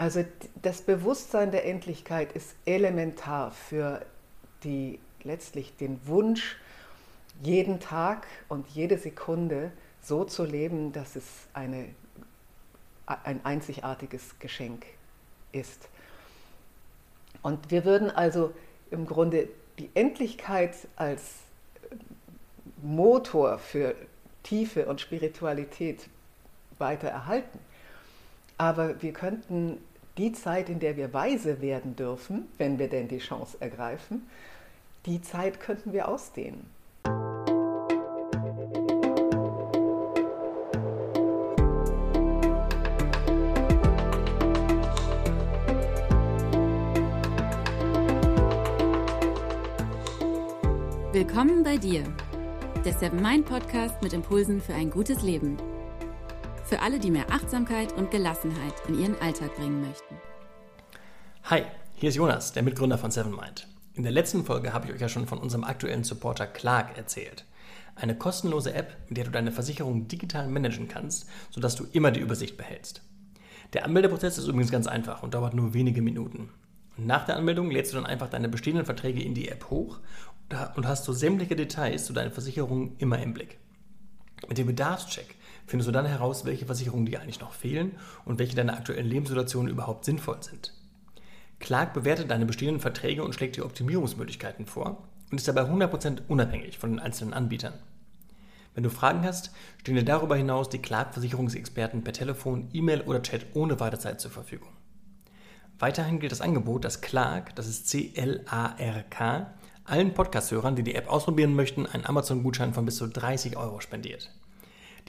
Also das Bewusstsein der Endlichkeit ist elementar für die letztlich den Wunsch, jeden Tag und jede Sekunde so zu leben, dass es eine, ein einzigartiges Geschenk ist. Und wir würden also im Grunde die Endlichkeit als Motor für Tiefe und Spiritualität weiter erhalten. Aber wir könnten die Zeit, in der wir weise werden dürfen, wenn wir denn die Chance ergreifen, die Zeit könnten wir ausdehnen. Willkommen bei dir, der Seven Mind Podcast mit Impulsen für ein gutes Leben. Für alle, die mehr Achtsamkeit und Gelassenheit in ihren Alltag bringen möchten. Hi, hier ist Jonas, der Mitgründer von Seven Mind. In der letzten Folge habe ich euch ja schon von unserem aktuellen Supporter Clark erzählt. Eine kostenlose App, mit der du deine Versicherung digital managen kannst, sodass du immer die Übersicht behältst. Der Anmeldeprozess ist übrigens ganz einfach und dauert nur wenige Minuten. Nach der Anmeldung lädst du dann einfach deine bestehenden Verträge in die App hoch und hast so sämtliche Details zu deinen Versicherungen immer im Blick. Mit dem Bedarfscheck findest du dann heraus, welche Versicherungen dir eigentlich noch fehlen und welche deiner aktuellen Lebenssituationen überhaupt sinnvoll sind. Clark bewertet deine bestehenden Verträge und schlägt dir Optimierungsmöglichkeiten vor und ist dabei 100% unabhängig von den einzelnen Anbietern. Wenn du Fragen hast, stehen dir darüber hinaus die Clark-Versicherungsexperten per Telefon, E-Mail oder Chat ohne Wartezeit zur Verfügung. Weiterhin gilt das Angebot, dass Clark, das ist C-L-A-R-K, allen Podcast-Hörern, die die App ausprobieren möchten, einen Amazon-Gutschein von bis zu 30 Euro spendiert.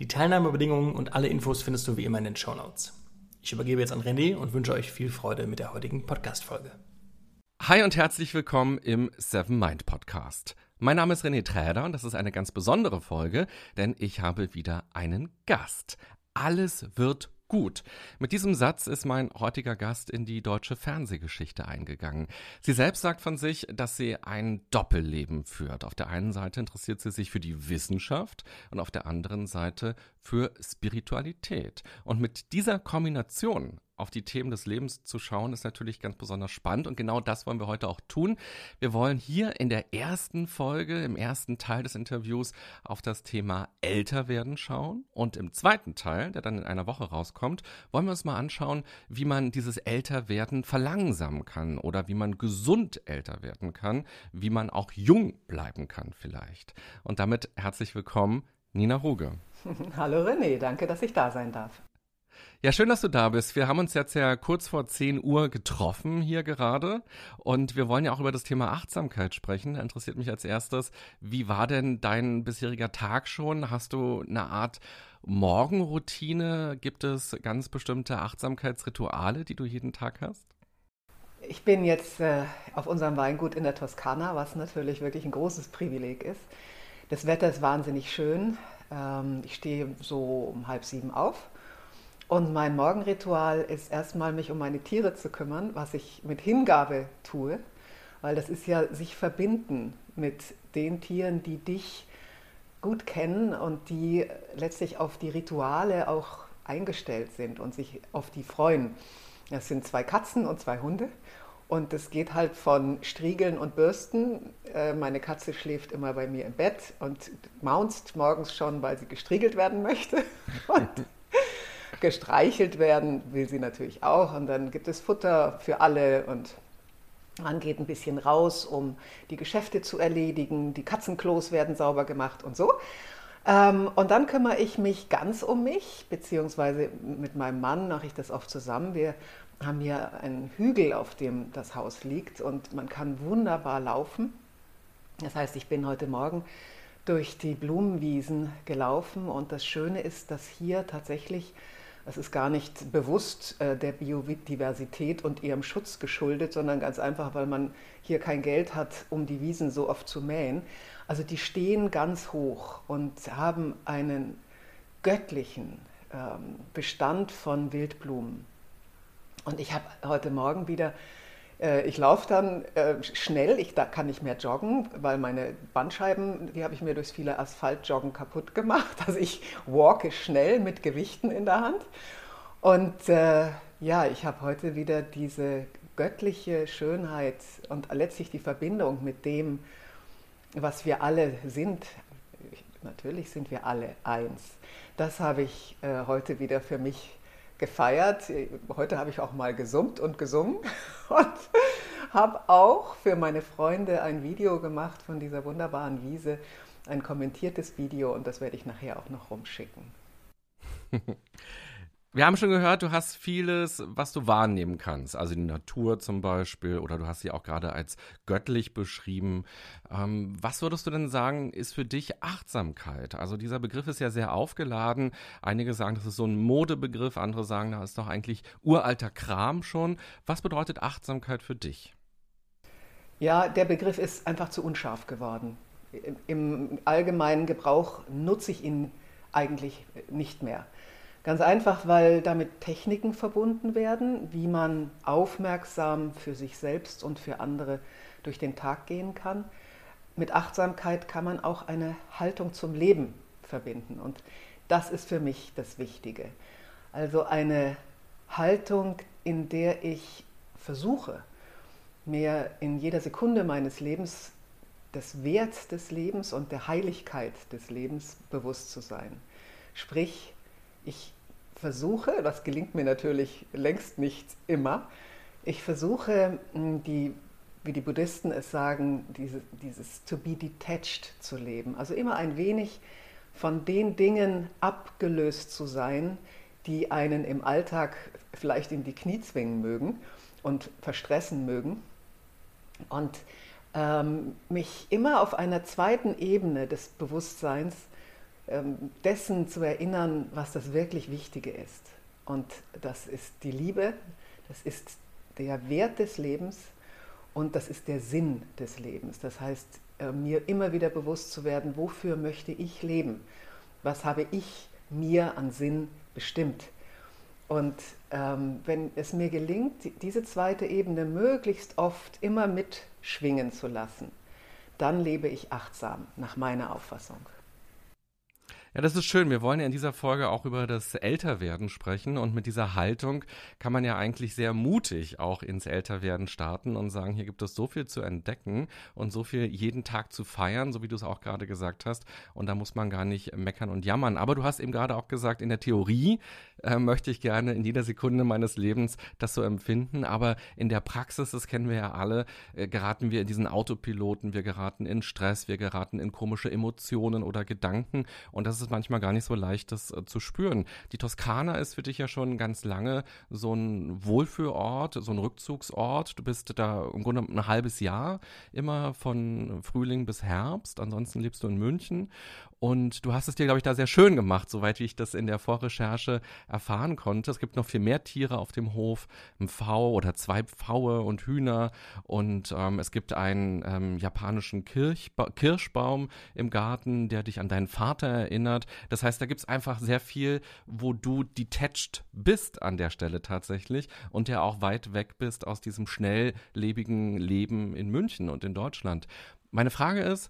Die Teilnahmebedingungen und alle Infos findest du wie immer in den Show Notes. Ich übergebe jetzt an René und wünsche euch viel Freude mit der heutigen Podcast-Folge. Hi und herzlich willkommen im Seven Mind Podcast. Mein Name ist René Träder und das ist eine ganz besondere Folge, denn ich habe wieder einen Gast. Alles wird gut. Mit diesem Satz ist mein heutiger Gast in die deutsche Fernsehgeschichte eingegangen. Sie selbst sagt von sich, dass sie ein Doppelleben führt. Auf der einen Seite interessiert sie sich für die Wissenschaft und auf der anderen Seite für Spiritualität. Und mit dieser Kombination auf die Themen des Lebens zu schauen, ist natürlich ganz besonders spannend. Und genau das wollen wir heute auch tun. Wir wollen hier in der ersten Folge, im ersten Teil des Interviews, auf das Thema Älterwerden schauen. Und im zweiten Teil, der dann in einer Woche rauskommt, wollen wir uns mal anschauen, wie man dieses Älterwerden verlangsamen kann oder wie man gesund älter werden kann, wie man auch jung bleiben kann vielleicht. Und damit herzlich willkommen, Nina Ruge. Hallo René, danke, dass ich da sein darf. Ja, schön, dass du da bist. Wir haben uns jetzt ja kurz vor 10 Uhr getroffen hier gerade und wir wollen ja auch über das Thema Achtsamkeit sprechen. Da interessiert mich als erstes, wie war denn dein bisheriger Tag schon? Hast du eine Art Morgenroutine? Gibt es ganz bestimmte Achtsamkeitsrituale, die du jeden Tag hast? Ich bin jetzt äh, auf unserem Weingut in der Toskana, was natürlich wirklich ein großes Privileg ist. Das Wetter ist wahnsinnig schön. Ähm, ich stehe so um halb sieben auf und mein Morgenritual ist erstmal, mich um meine Tiere zu kümmern, was ich mit Hingabe tue, weil das ist ja sich verbinden mit den Tieren, die dich gut kennen und die letztlich auf die Rituale auch eingestellt sind und sich auf die freuen. Das sind zwei Katzen und zwei Hunde. Und es geht halt von Striegeln und Bürsten. Äh, meine Katze schläft immer bei mir im Bett und maunzt morgens schon, weil sie gestriegelt werden möchte. Und gestreichelt werden will sie natürlich auch. Und dann gibt es Futter für alle und man geht ein bisschen raus, um die Geschäfte zu erledigen. Die Katzenklos werden sauber gemacht und so. Ähm, und dann kümmere ich mich ganz um mich, beziehungsweise mit meinem Mann mache ich das oft zusammen. Wir haben hier einen Hügel, auf dem das Haus liegt und man kann wunderbar laufen. Das heißt, ich bin heute Morgen durch die Blumenwiesen gelaufen und das Schöne ist, dass hier tatsächlich es ist gar nicht bewusst äh, der Biodiversität und ihrem Schutz geschuldet, sondern ganz einfach, weil man hier kein Geld hat, um die Wiesen so oft zu mähen. Also die stehen ganz hoch und haben einen göttlichen ähm, Bestand von Wildblumen. Und ich habe heute Morgen wieder ich laufe dann äh, schnell, ich da kann nicht mehr joggen, weil meine Bandscheiben, die habe ich mir durchs viele Asphaltjoggen kaputt gemacht. Also ich walke schnell mit Gewichten in der Hand. Und äh, Ja, ich habe heute wieder diese göttliche Schönheit und letztlich die Verbindung mit dem, was wir alle sind. Natürlich sind wir alle eins. Das habe ich äh, heute wieder für mich gefeiert. Heute habe ich auch mal gesummt und gesungen und habe auch für meine Freunde ein Video gemacht von dieser wunderbaren Wiese, ein kommentiertes Video und das werde ich nachher auch noch rumschicken. Wir haben schon gehört, du hast vieles, was du wahrnehmen kannst. Also die Natur zum Beispiel, oder du hast sie auch gerade als göttlich beschrieben. Ähm, was würdest du denn sagen, ist für dich Achtsamkeit? Also dieser Begriff ist ja sehr aufgeladen. Einige sagen, das ist so ein Modebegriff, andere sagen, das ist doch eigentlich uralter Kram schon. Was bedeutet Achtsamkeit für dich? Ja, der Begriff ist einfach zu unscharf geworden. Im allgemeinen Gebrauch nutze ich ihn eigentlich nicht mehr. Ganz einfach, weil damit Techniken verbunden werden, wie man aufmerksam für sich selbst und für andere durch den Tag gehen kann. Mit Achtsamkeit kann man auch eine Haltung zum Leben verbinden. Und das ist für mich das Wichtige. Also eine Haltung, in der ich versuche, mir in jeder Sekunde meines Lebens des Werts des Lebens und der Heiligkeit des Lebens bewusst zu sein. Sprich, ich versuche, das gelingt mir natürlich längst nicht immer, ich versuche, die, wie die Buddhisten es sagen, diese, dieses to be detached zu leben. Also immer ein wenig von den Dingen abgelöst zu sein, die einen im Alltag vielleicht in die Knie zwingen mögen und verstressen mögen. Und ähm, mich immer auf einer zweiten Ebene des Bewusstseins dessen zu erinnern, was das wirklich Wichtige ist. Und das ist die Liebe, das ist der Wert des Lebens und das ist der Sinn des Lebens. Das heißt, äh, mir immer wieder bewusst zu werden, wofür möchte ich leben? Was habe ich mir an Sinn bestimmt? Und ähm, wenn es mir gelingt, diese zweite Ebene möglichst oft immer mitschwingen zu lassen, dann lebe ich achtsam, nach meiner Auffassung. Ja, das ist schön. Wir wollen ja in dieser Folge auch über das Älterwerden sprechen. Und mit dieser Haltung kann man ja eigentlich sehr mutig auch ins Älterwerden starten und sagen, hier gibt es so viel zu entdecken und so viel jeden Tag zu feiern, so wie du es auch gerade gesagt hast. Und da muss man gar nicht meckern und jammern. Aber du hast eben gerade auch gesagt, in der Theorie äh, möchte ich gerne in jeder Sekunde meines Lebens das so empfinden. Aber in der Praxis, das kennen wir ja alle, äh, geraten wir in diesen Autopiloten, wir geraten in Stress, wir geraten in komische Emotionen oder Gedanken. Und das ist manchmal gar nicht so leicht, das äh, zu spüren. Die Toskana ist für dich ja schon ganz lange so ein Wohlfühlort, so ein Rückzugsort. Du bist da im Grunde ein halbes Jahr immer von Frühling bis Herbst. Ansonsten lebst du in München. Und du hast es dir, glaube ich, da sehr schön gemacht, soweit wie ich das in der Vorrecherche erfahren konnte. Es gibt noch viel mehr Tiere auf dem Hof, ein Pfau oder zwei Pfaue und Hühner. Und ähm, es gibt einen ähm, japanischen Kirchba Kirschbaum im Garten, der dich an deinen Vater erinnert. Das heißt, da gibt es einfach sehr viel, wo du detached bist an der Stelle tatsächlich und der auch weit weg bist aus diesem schnelllebigen Leben in München und in Deutschland. Meine Frage ist,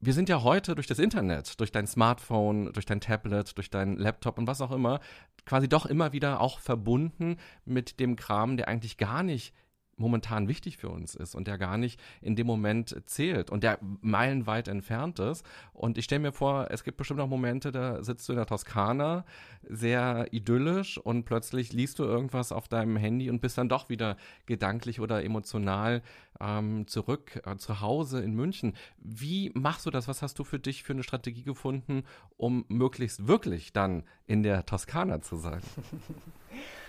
wir sind ja heute durch das Internet, durch dein Smartphone, durch dein Tablet, durch dein Laptop und was auch immer, quasi doch immer wieder auch verbunden mit dem Kram, der eigentlich gar nicht momentan wichtig für uns ist und der gar nicht in dem Moment zählt und der meilenweit entfernt ist. Und ich stelle mir vor, es gibt bestimmt auch Momente, da sitzt du in der Toskana, sehr idyllisch und plötzlich liest du irgendwas auf deinem Handy und bist dann doch wieder gedanklich oder emotional ähm, zurück äh, zu Hause in München. Wie machst du das? Was hast du für dich für eine Strategie gefunden, um möglichst wirklich dann in der Toskana zu sein?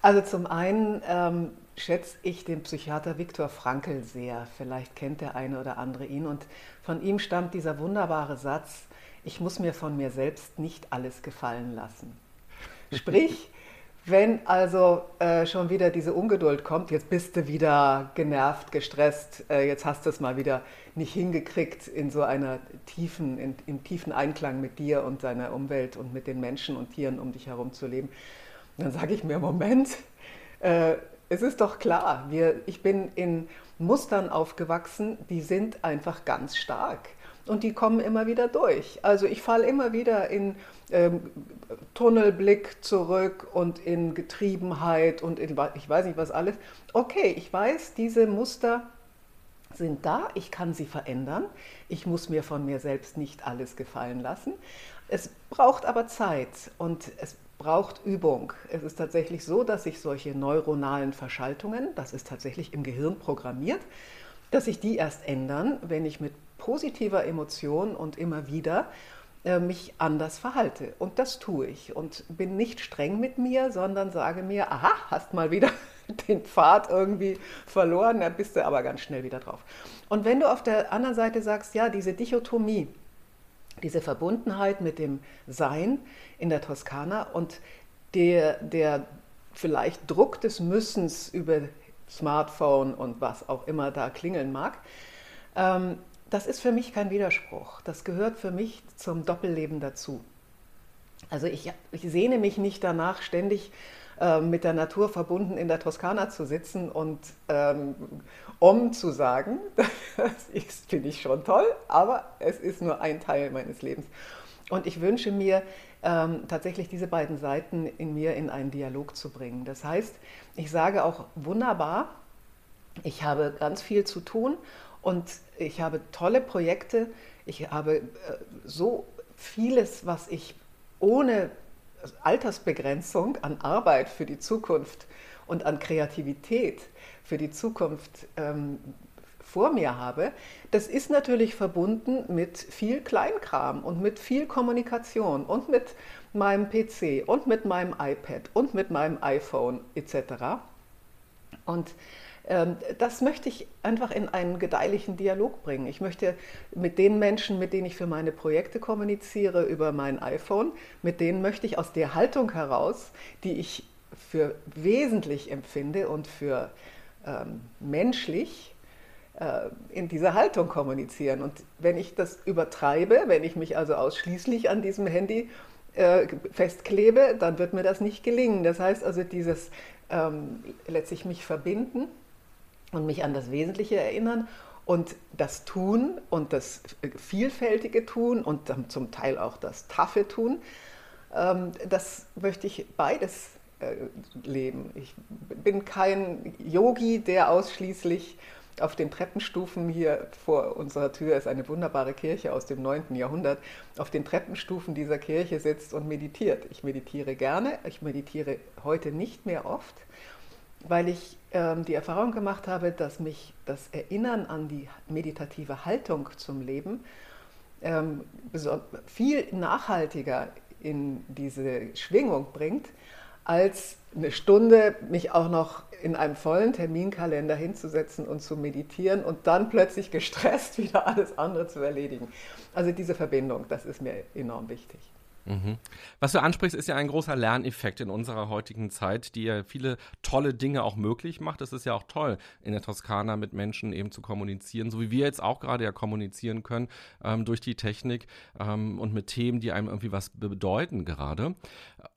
Also zum einen ähm, schätze ich den Psychiater Viktor Frankl sehr. Vielleicht kennt der eine oder andere ihn. Und von ihm stammt dieser wunderbare Satz, ich muss mir von mir selbst nicht alles gefallen lassen. Sprich, wenn also äh, schon wieder diese Ungeduld kommt, jetzt bist du wieder genervt, gestresst, äh, jetzt hast du es mal wieder nicht hingekriegt in so einer tiefen, in, im tiefen Einklang mit dir und deiner Umwelt und mit den Menschen und Tieren um dich herum zu leben, dann sage ich mir, Moment, äh, es ist doch klar, wir, ich bin in Mustern aufgewachsen, die sind einfach ganz stark. und die kommen immer wieder durch. Also ich falle immer wieder in ähm, Tunnelblick zurück und in Getriebenheit und in ich weiß nicht was alles. Okay, ich weiß, diese Muster sind da, ich kann sie verändern, ich muss mir von mir selbst nicht alles gefallen lassen. Es braucht aber Zeit und es braucht Übung. Es ist tatsächlich so, dass sich solche neuronalen Verschaltungen, das ist tatsächlich im Gehirn programmiert, dass sich die erst ändern, wenn ich mit positiver Emotion und immer wieder äh, mich anders verhalte. Und das tue ich und bin nicht streng mit mir, sondern sage mir, aha, hast mal wieder den Pfad irgendwie verloren, da bist du aber ganz schnell wieder drauf. Und wenn du auf der anderen Seite sagst, ja, diese Dichotomie, diese Verbundenheit mit dem Sein in der Toskana und der, der vielleicht Druck des Müssens über Smartphone und was auch immer da klingeln mag, ähm, das ist für mich kein Widerspruch. Das gehört für mich zum Doppelleben dazu. Also ich, ich sehne mich nicht danach, ständig äh, mit der Natur verbunden in der Toskana zu sitzen und ähm, Om zu sagen. Das finde ich schon toll, aber es ist nur ein Teil meines Lebens. Und ich wünsche mir ähm, tatsächlich diese beiden Seiten in mir in einen Dialog zu bringen. Das heißt, ich sage auch wunderbar, ich habe ganz viel zu tun und ich habe tolle Projekte. Ich habe äh, so vieles, was ich ohne Altersbegrenzung an Arbeit für die Zukunft und an Kreativität für die Zukunft ähm, vor mir habe, das ist natürlich verbunden mit viel Kleinkram und mit viel Kommunikation und mit meinem PC und mit meinem iPad und mit meinem iPhone etc. Und ähm, das möchte ich einfach in einen gedeihlichen Dialog bringen. Ich möchte mit den Menschen, mit denen ich für meine Projekte kommuniziere über mein iPhone, mit denen möchte ich aus der Haltung heraus, die ich für wesentlich empfinde und für ähm, menschlich, äh, in dieser Haltung kommunizieren. Und wenn ich das übertreibe, wenn ich mich also ausschließlich an diesem Handy äh, festklebe, dann wird mir das nicht gelingen. Das heißt also, dieses ähm, letztlich mich verbinden und mich an das Wesentliche erinnern und das Tun und das vielfältige Tun und zum Teil auch das taffe Tun, ähm, das möchte ich beides äh, leben. Ich bin kein Yogi, der ausschließlich auf den Treppenstufen hier vor unserer Tür ist eine wunderbare Kirche aus dem 9. Jahrhundert, auf den Treppenstufen dieser Kirche sitzt und meditiert. Ich meditiere gerne, ich meditiere heute nicht mehr oft, weil ich ähm, die Erfahrung gemacht habe, dass mich das Erinnern an die meditative Haltung zum Leben ähm, viel nachhaltiger in diese Schwingung bringt, als eine Stunde mich auch noch in einem vollen Terminkalender hinzusetzen und zu meditieren und dann plötzlich gestresst wieder alles andere zu erledigen. Also diese Verbindung, das ist mir enorm wichtig. Mhm. Was du ansprichst, ist ja ein großer Lerneffekt in unserer heutigen Zeit, die ja viele tolle Dinge auch möglich macht. Es ist ja auch toll, in der Toskana mit Menschen eben zu kommunizieren, so wie wir jetzt auch gerade ja kommunizieren können ähm, durch die Technik ähm, und mit Themen, die einem irgendwie was bedeuten gerade.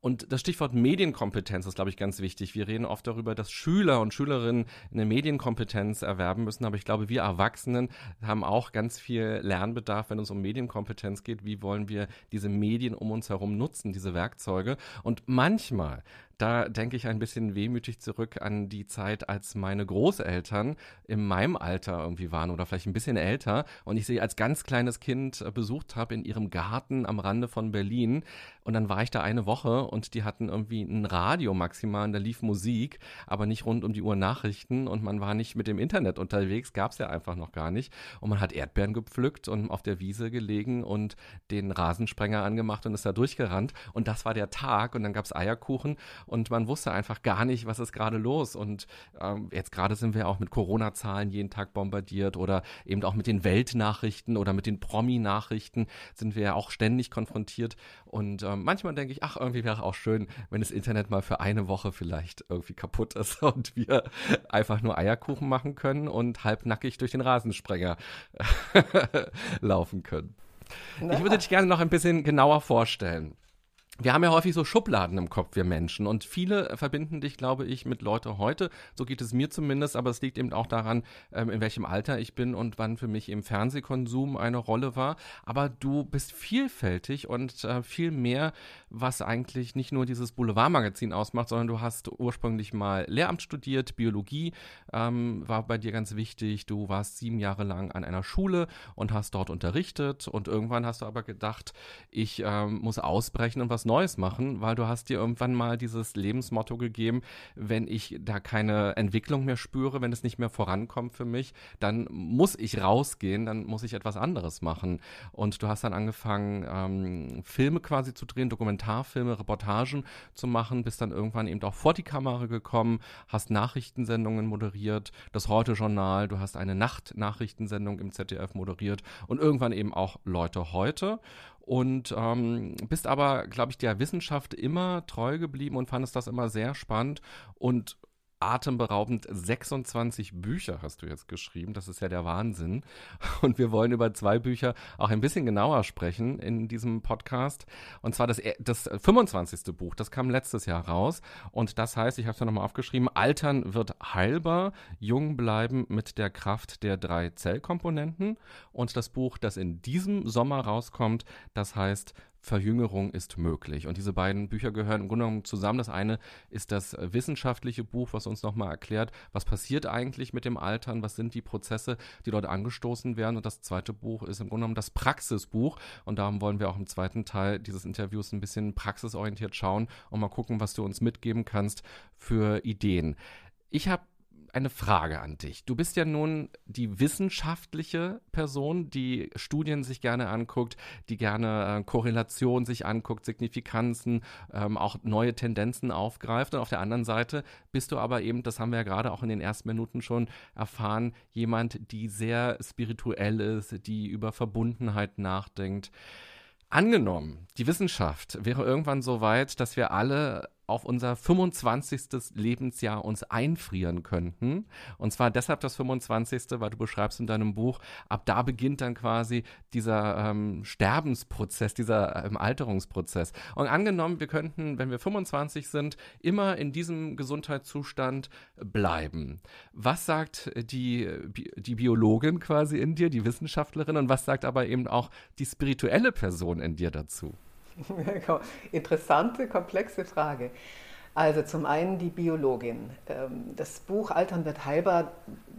Und das Stichwort Medienkompetenz ist, glaube ich, ganz wichtig. Wir reden oft darüber, dass Schüler und Schülerinnen eine Medienkompetenz erwerben müssen, aber ich glaube, wir Erwachsenen haben auch ganz viel Lernbedarf, wenn es um Medienkompetenz geht. Wie wollen wir diese Medien um uns uns herum nutzen, diese Werkzeuge. Und manchmal da denke ich ein bisschen wehmütig zurück an die Zeit, als meine Großeltern in meinem Alter irgendwie waren oder vielleicht ein bisschen älter und ich sie als ganz kleines Kind äh, besucht habe in ihrem Garten am Rande von Berlin. Und dann war ich da eine Woche und die hatten irgendwie ein Radio maximal und da lief Musik, aber nicht rund um die Uhr Nachrichten und man war nicht mit dem Internet unterwegs, gab es ja einfach noch gar nicht. Und man hat Erdbeeren gepflückt und auf der Wiese gelegen und den Rasensprenger angemacht und ist da durchgerannt. Und das war der Tag und dann gab es Eierkuchen und man wusste einfach gar nicht, was ist gerade los. Und ähm, jetzt gerade sind wir auch mit Corona-Zahlen jeden Tag bombardiert oder eben auch mit den Weltnachrichten oder mit den Promi-Nachrichten sind wir ja auch ständig konfrontiert. Und ähm, manchmal denke ich, ach, irgendwie wäre auch schön, wenn das Internet mal für eine Woche vielleicht irgendwie kaputt ist und wir einfach nur Eierkuchen machen können und halbnackig durch den Rasensprenger laufen können. Na. Ich würde dich gerne noch ein bisschen genauer vorstellen. Wir haben ja häufig so Schubladen im Kopf, wir Menschen. Und viele verbinden dich, glaube ich, mit Leute heute. So geht es mir zumindest, aber es liegt eben auch daran, ähm, in welchem Alter ich bin und wann für mich im Fernsehkonsum eine Rolle war. Aber du bist vielfältig und äh, viel mehr, was eigentlich nicht nur dieses Boulevardmagazin ausmacht, sondern du hast ursprünglich mal Lehramt studiert, Biologie ähm, war bei dir ganz wichtig. Du warst sieben Jahre lang an einer Schule und hast dort unterrichtet. Und irgendwann hast du aber gedacht, ich ähm, muss ausbrechen und was Neues machen, weil du hast dir irgendwann mal dieses Lebensmotto gegeben, wenn ich da keine Entwicklung mehr spüre, wenn es nicht mehr vorankommt für mich, dann muss ich rausgehen, dann muss ich etwas anderes machen. Und du hast dann angefangen, ähm, Filme quasi zu drehen, Dokumentarfilme, Reportagen zu machen, bist dann irgendwann eben auch vor die Kamera gekommen, hast Nachrichtensendungen moderiert, das Heute-Journal, du hast eine Nachtnachrichtensendung im ZDF moderiert und irgendwann eben auch Leute heute und ähm, bist aber, glaube ich, der Wissenschaft immer treu geblieben und fandest das immer sehr spannend. Und atemberaubend 26 Bücher hast du jetzt geschrieben. Das ist ja der Wahnsinn. Und wir wollen über zwei Bücher auch ein bisschen genauer sprechen in diesem Podcast. Und zwar das, das 25. Buch, das kam letztes Jahr raus. Und das heißt, ich habe es ja nochmal aufgeschrieben, Altern wird heilbar, jung bleiben mit der Kraft der drei Zellkomponenten. Und das Buch, das in diesem Sommer rauskommt, das heißt Verjüngerung ist möglich. Und diese beiden Bücher gehören im Grunde genommen zusammen. Das eine ist das wissenschaftliche Buch, was uns nochmal erklärt, was passiert eigentlich mit dem Altern, was sind die Prozesse, die dort angestoßen werden. Und das zweite Buch ist im Grunde genommen das Praxisbuch. Und darum wollen wir auch im zweiten Teil dieses Interviews ein bisschen praxisorientiert schauen und mal gucken, was du uns mitgeben kannst für Ideen. Ich habe eine Frage an dich. Du bist ja nun die wissenschaftliche Person, die Studien sich gerne anguckt, die gerne äh, Korrelation sich anguckt, Signifikanzen, ähm, auch neue Tendenzen aufgreift. Und auf der anderen Seite bist du aber eben, das haben wir ja gerade auch in den ersten Minuten schon erfahren, jemand, die sehr spirituell ist, die über Verbundenheit nachdenkt. Angenommen, die Wissenschaft wäre irgendwann so weit, dass wir alle auf unser 25. Lebensjahr uns einfrieren könnten. Und zwar deshalb das 25., weil du beschreibst in deinem Buch, ab da beginnt dann quasi dieser ähm, Sterbensprozess, dieser ähm, Alterungsprozess. Und angenommen, wir könnten, wenn wir 25 sind, immer in diesem Gesundheitszustand bleiben. Was sagt die, die Biologin quasi in dir, die Wissenschaftlerin, und was sagt aber eben auch die spirituelle Person in dir dazu? Interessante, komplexe Frage. Also zum einen die Biologin. Ähm, das Buch Altern wird heilbar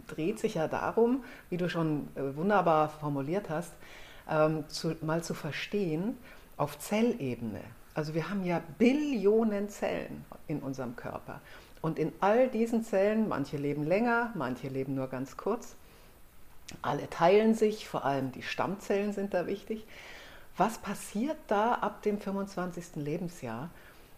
dreht sich ja darum, wie du schon äh, wunderbar formuliert hast, ähm, mal zu verstehen auf Zellebene. Also wir haben ja Billionen Zellen in unserem Körper. Und in all diesen Zellen, manche leben länger, manche leben nur ganz kurz, alle teilen sich, vor allem die Stammzellen sind da wichtig. Was passiert da ab dem 25. Lebensjahr?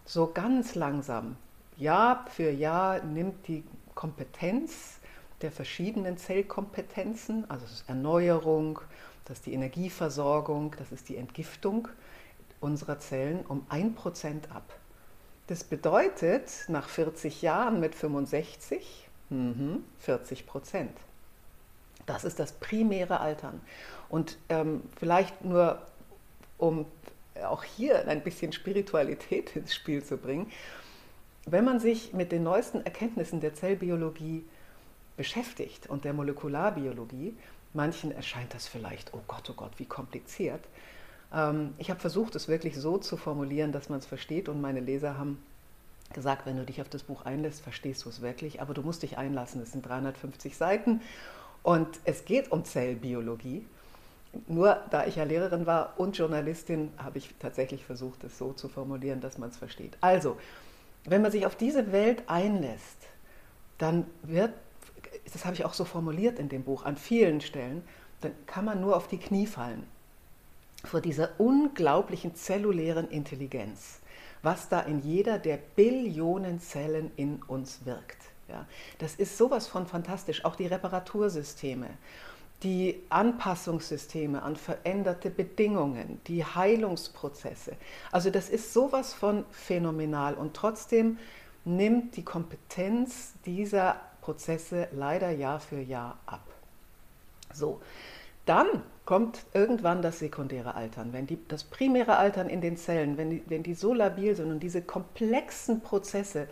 So ganz langsam, Jahr für Jahr nimmt die Kompetenz der verschiedenen Zellkompetenzen, also das ist Erneuerung, das ist die Energieversorgung, das ist die Entgiftung unserer Zellen um 1% ab. Das bedeutet, nach 40 Jahren mit 65, 40 Prozent. Das ist das primäre Altern. Und ähm, vielleicht nur um auch hier ein bisschen Spiritualität ins Spiel zu bringen. Wenn man sich mit den neuesten Erkenntnissen der Zellbiologie beschäftigt und der Molekularbiologie, manchen erscheint das vielleicht, oh Gott, oh Gott, wie kompliziert. Ähm, ich habe versucht, es wirklich so zu formulieren, dass man es versteht und meine Leser haben gesagt, wenn du dich auf das Buch einlässt, verstehst du es wirklich, aber du musst dich einlassen. Es sind 350 Seiten und es geht um Zellbiologie nur da ich ja Lehrerin war und Journalistin, habe ich tatsächlich versucht, es so zu formulieren, dass man es versteht. Also, wenn man sich auf diese Welt einlässt, dann wird, das habe ich auch so formuliert in dem Buch an vielen Stellen, dann kann man nur auf die Knie fallen vor dieser unglaublichen zellulären Intelligenz, was da in jeder der Billionen Zellen in uns wirkt. Ja, das ist sowas von fantastisch, auch die Reparatursysteme die Anpassungssysteme an veränderte Bedingungen, die Heilungsprozesse. Also das ist sowas von phänomenal und trotzdem nimmt die Kompetenz dieser Prozesse leider Jahr für Jahr ab. So, Dann kommt irgendwann das sekundäre Altern. Wenn die, das primäre Altern in den Zellen, wenn die, wenn die so labil sind und diese komplexen Prozesse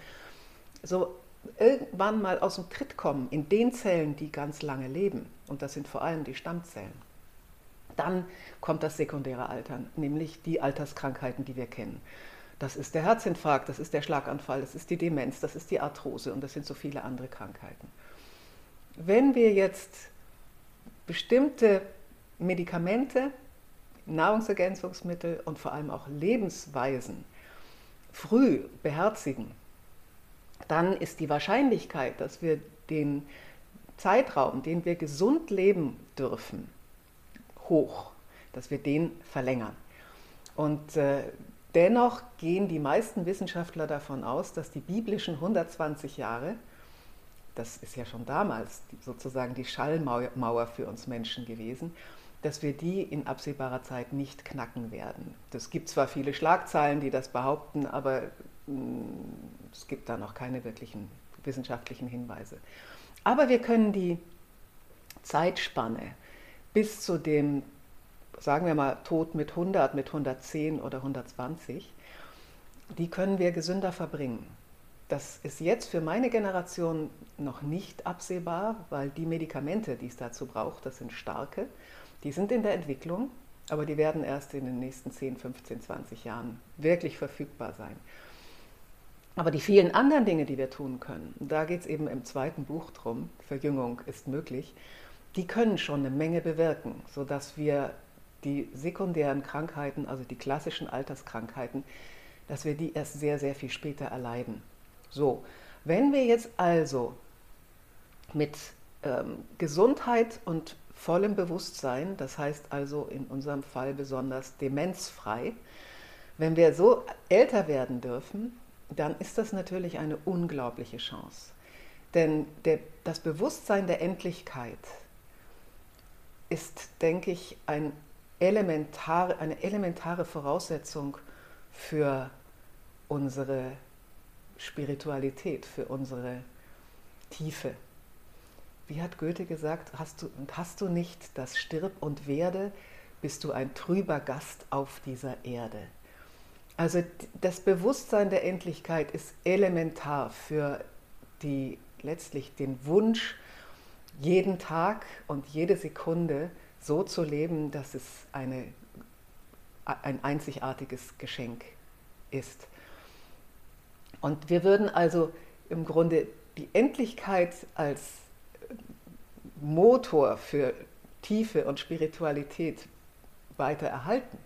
so irgendwann mal aus dem Tritt kommen in den Zellen, die ganz lange leben, und das sind vor allem die Stammzellen, dann kommt das sekundäre Altern, nämlich die Alterskrankheiten, die wir kennen. Das ist der Herzinfarkt, das ist der Schlaganfall, das ist die Demenz, das ist die Arthrose und das sind so viele andere Krankheiten. Wenn wir jetzt bestimmte Medikamente, Nahrungsergänzungsmittel und vor allem auch Lebensweisen früh beherzigen, dann ist die Wahrscheinlichkeit, dass wir den Zeitraum, den wir gesund leben dürfen, hoch, dass wir den verlängern. Und äh, dennoch gehen die meisten Wissenschaftler davon aus, dass die biblischen 120 Jahre, das ist ja schon damals sozusagen die Schallmauer für uns Menschen gewesen, dass wir die in absehbarer Zeit nicht knacken werden. Es gibt zwar viele Schlagzeilen, die das behaupten, aber es gibt da noch keine wirklichen wissenschaftlichen Hinweise. Aber wir können die Zeitspanne bis zu dem, sagen wir mal, Tod mit 100, mit 110 oder 120, die können wir gesünder verbringen. Das ist jetzt für meine Generation noch nicht absehbar, weil die Medikamente, die es dazu braucht, das sind starke, die sind in der Entwicklung, aber die werden erst in den nächsten 10, 15, 20 Jahren wirklich verfügbar sein. Aber die vielen anderen Dinge, die wir tun können, da geht es eben im zweiten Buch drum, Verjüngung ist möglich, die können schon eine Menge bewirken, sodass wir die sekundären Krankheiten, also die klassischen Alterskrankheiten, dass wir die erst sehr, sehr viel später erleiden. So, wenn wir jetzt also mit ähm, Gesundheit und vollem Bewusstsein, das heißt also in unserem Fall besonders demenzfrei, wenn wir so älter werden dürfen, dann ist das natürlich eine unglaubliche Chance. Denn der, das Bewusstsein der Endlichkeit ist, denke ich, ein elementare, eine elementare Voraussetzung für unsere Spiritualität, für unsere Tiefe. Wie hat Goethe gesagt, hast du, und hast du nicht das Stirb und werde, bist du ein trüber Gast auf dieser Erde. Also das Bewusstsein der Endlichkeit ist elementar für die, letztlich den Wunsch, jeden Tag und jede Sekunde so zu leben, dass es eine, ein einzigartiges Geschenk ist. Und wir würden also im Grunde die Endlichkeit als Motor für Tiefe und Spiritualität weiter erhalten.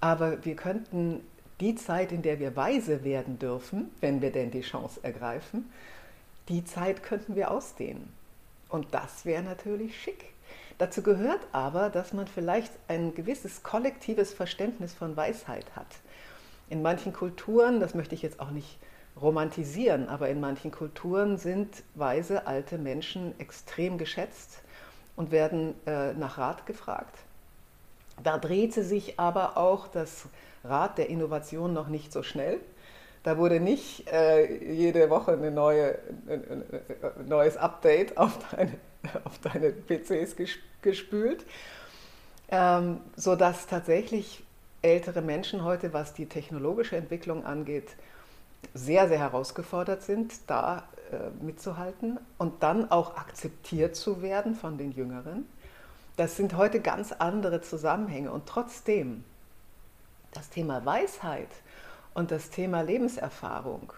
Aber wir könnten die Zeit, in der wir weise werden dürfen, wenn wir denn die Chance ergreifen, die Zeit könnten wir ausdehnen. Und das wäre natürlich schick. Dazu gehört aber, dass man vielleicht ein gewisses kollektives Verständnis von Weisheit hat. In manchen Kulturen, das möchte ich jetzt auch nicht romantisieren, aber in manchen Kulturen sind weise alte Menschen extrem geschätzt und werden äh, nach Rat gefragt. Da drehte sich aber auch das Rad der Innovation noch nicht so schnell. Da wurde nicht äh, jede Woche ein neue, ein, ein neues Update auf deine, auf deine PCs gespült, ähm, sodass tatsächlich ältere Menschen heute, was die technologische Entwicklung angeht, sehr, sehr herausgefordert sind, da äh, mitzuhalten und dann auch akzeptiert zu werden von den Jüngeren. Das sind heute ganz andere Zusammenhänge und trotzdem das Thema Weisheit und das Thema Lebenserfahrung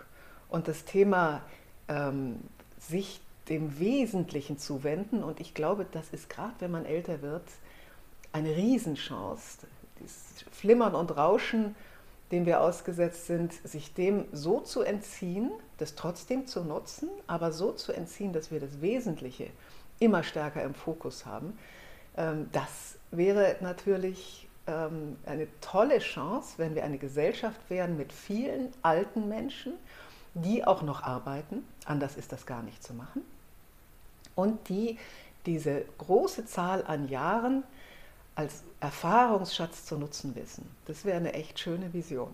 und das Thema ähm, sich dem Wesentlichen zuwenden. Und ich glaube, das ist gerade, wenn man älter wird, eine Riesenchance. Das Flimmern und Rauschen dem wir ausgesetzt sind, sich dem so zu entziehen, das trotzdem zu nutzen, aber so zu entziehen, dass wir das Wesentliche immer stärker im Fokus haben, ähm, das wäre natürlich ähm, eine tolle Chance, wenn wir eine Gesellschaft wären mit vielen alten Menschen, die auch noch arbeiten, anders ist das gar nicht zu machen, und die diese große Zahl an Jahren als Erfahrungsschatz zu nutzen wissen. Das wäre eine echt schöne Vision.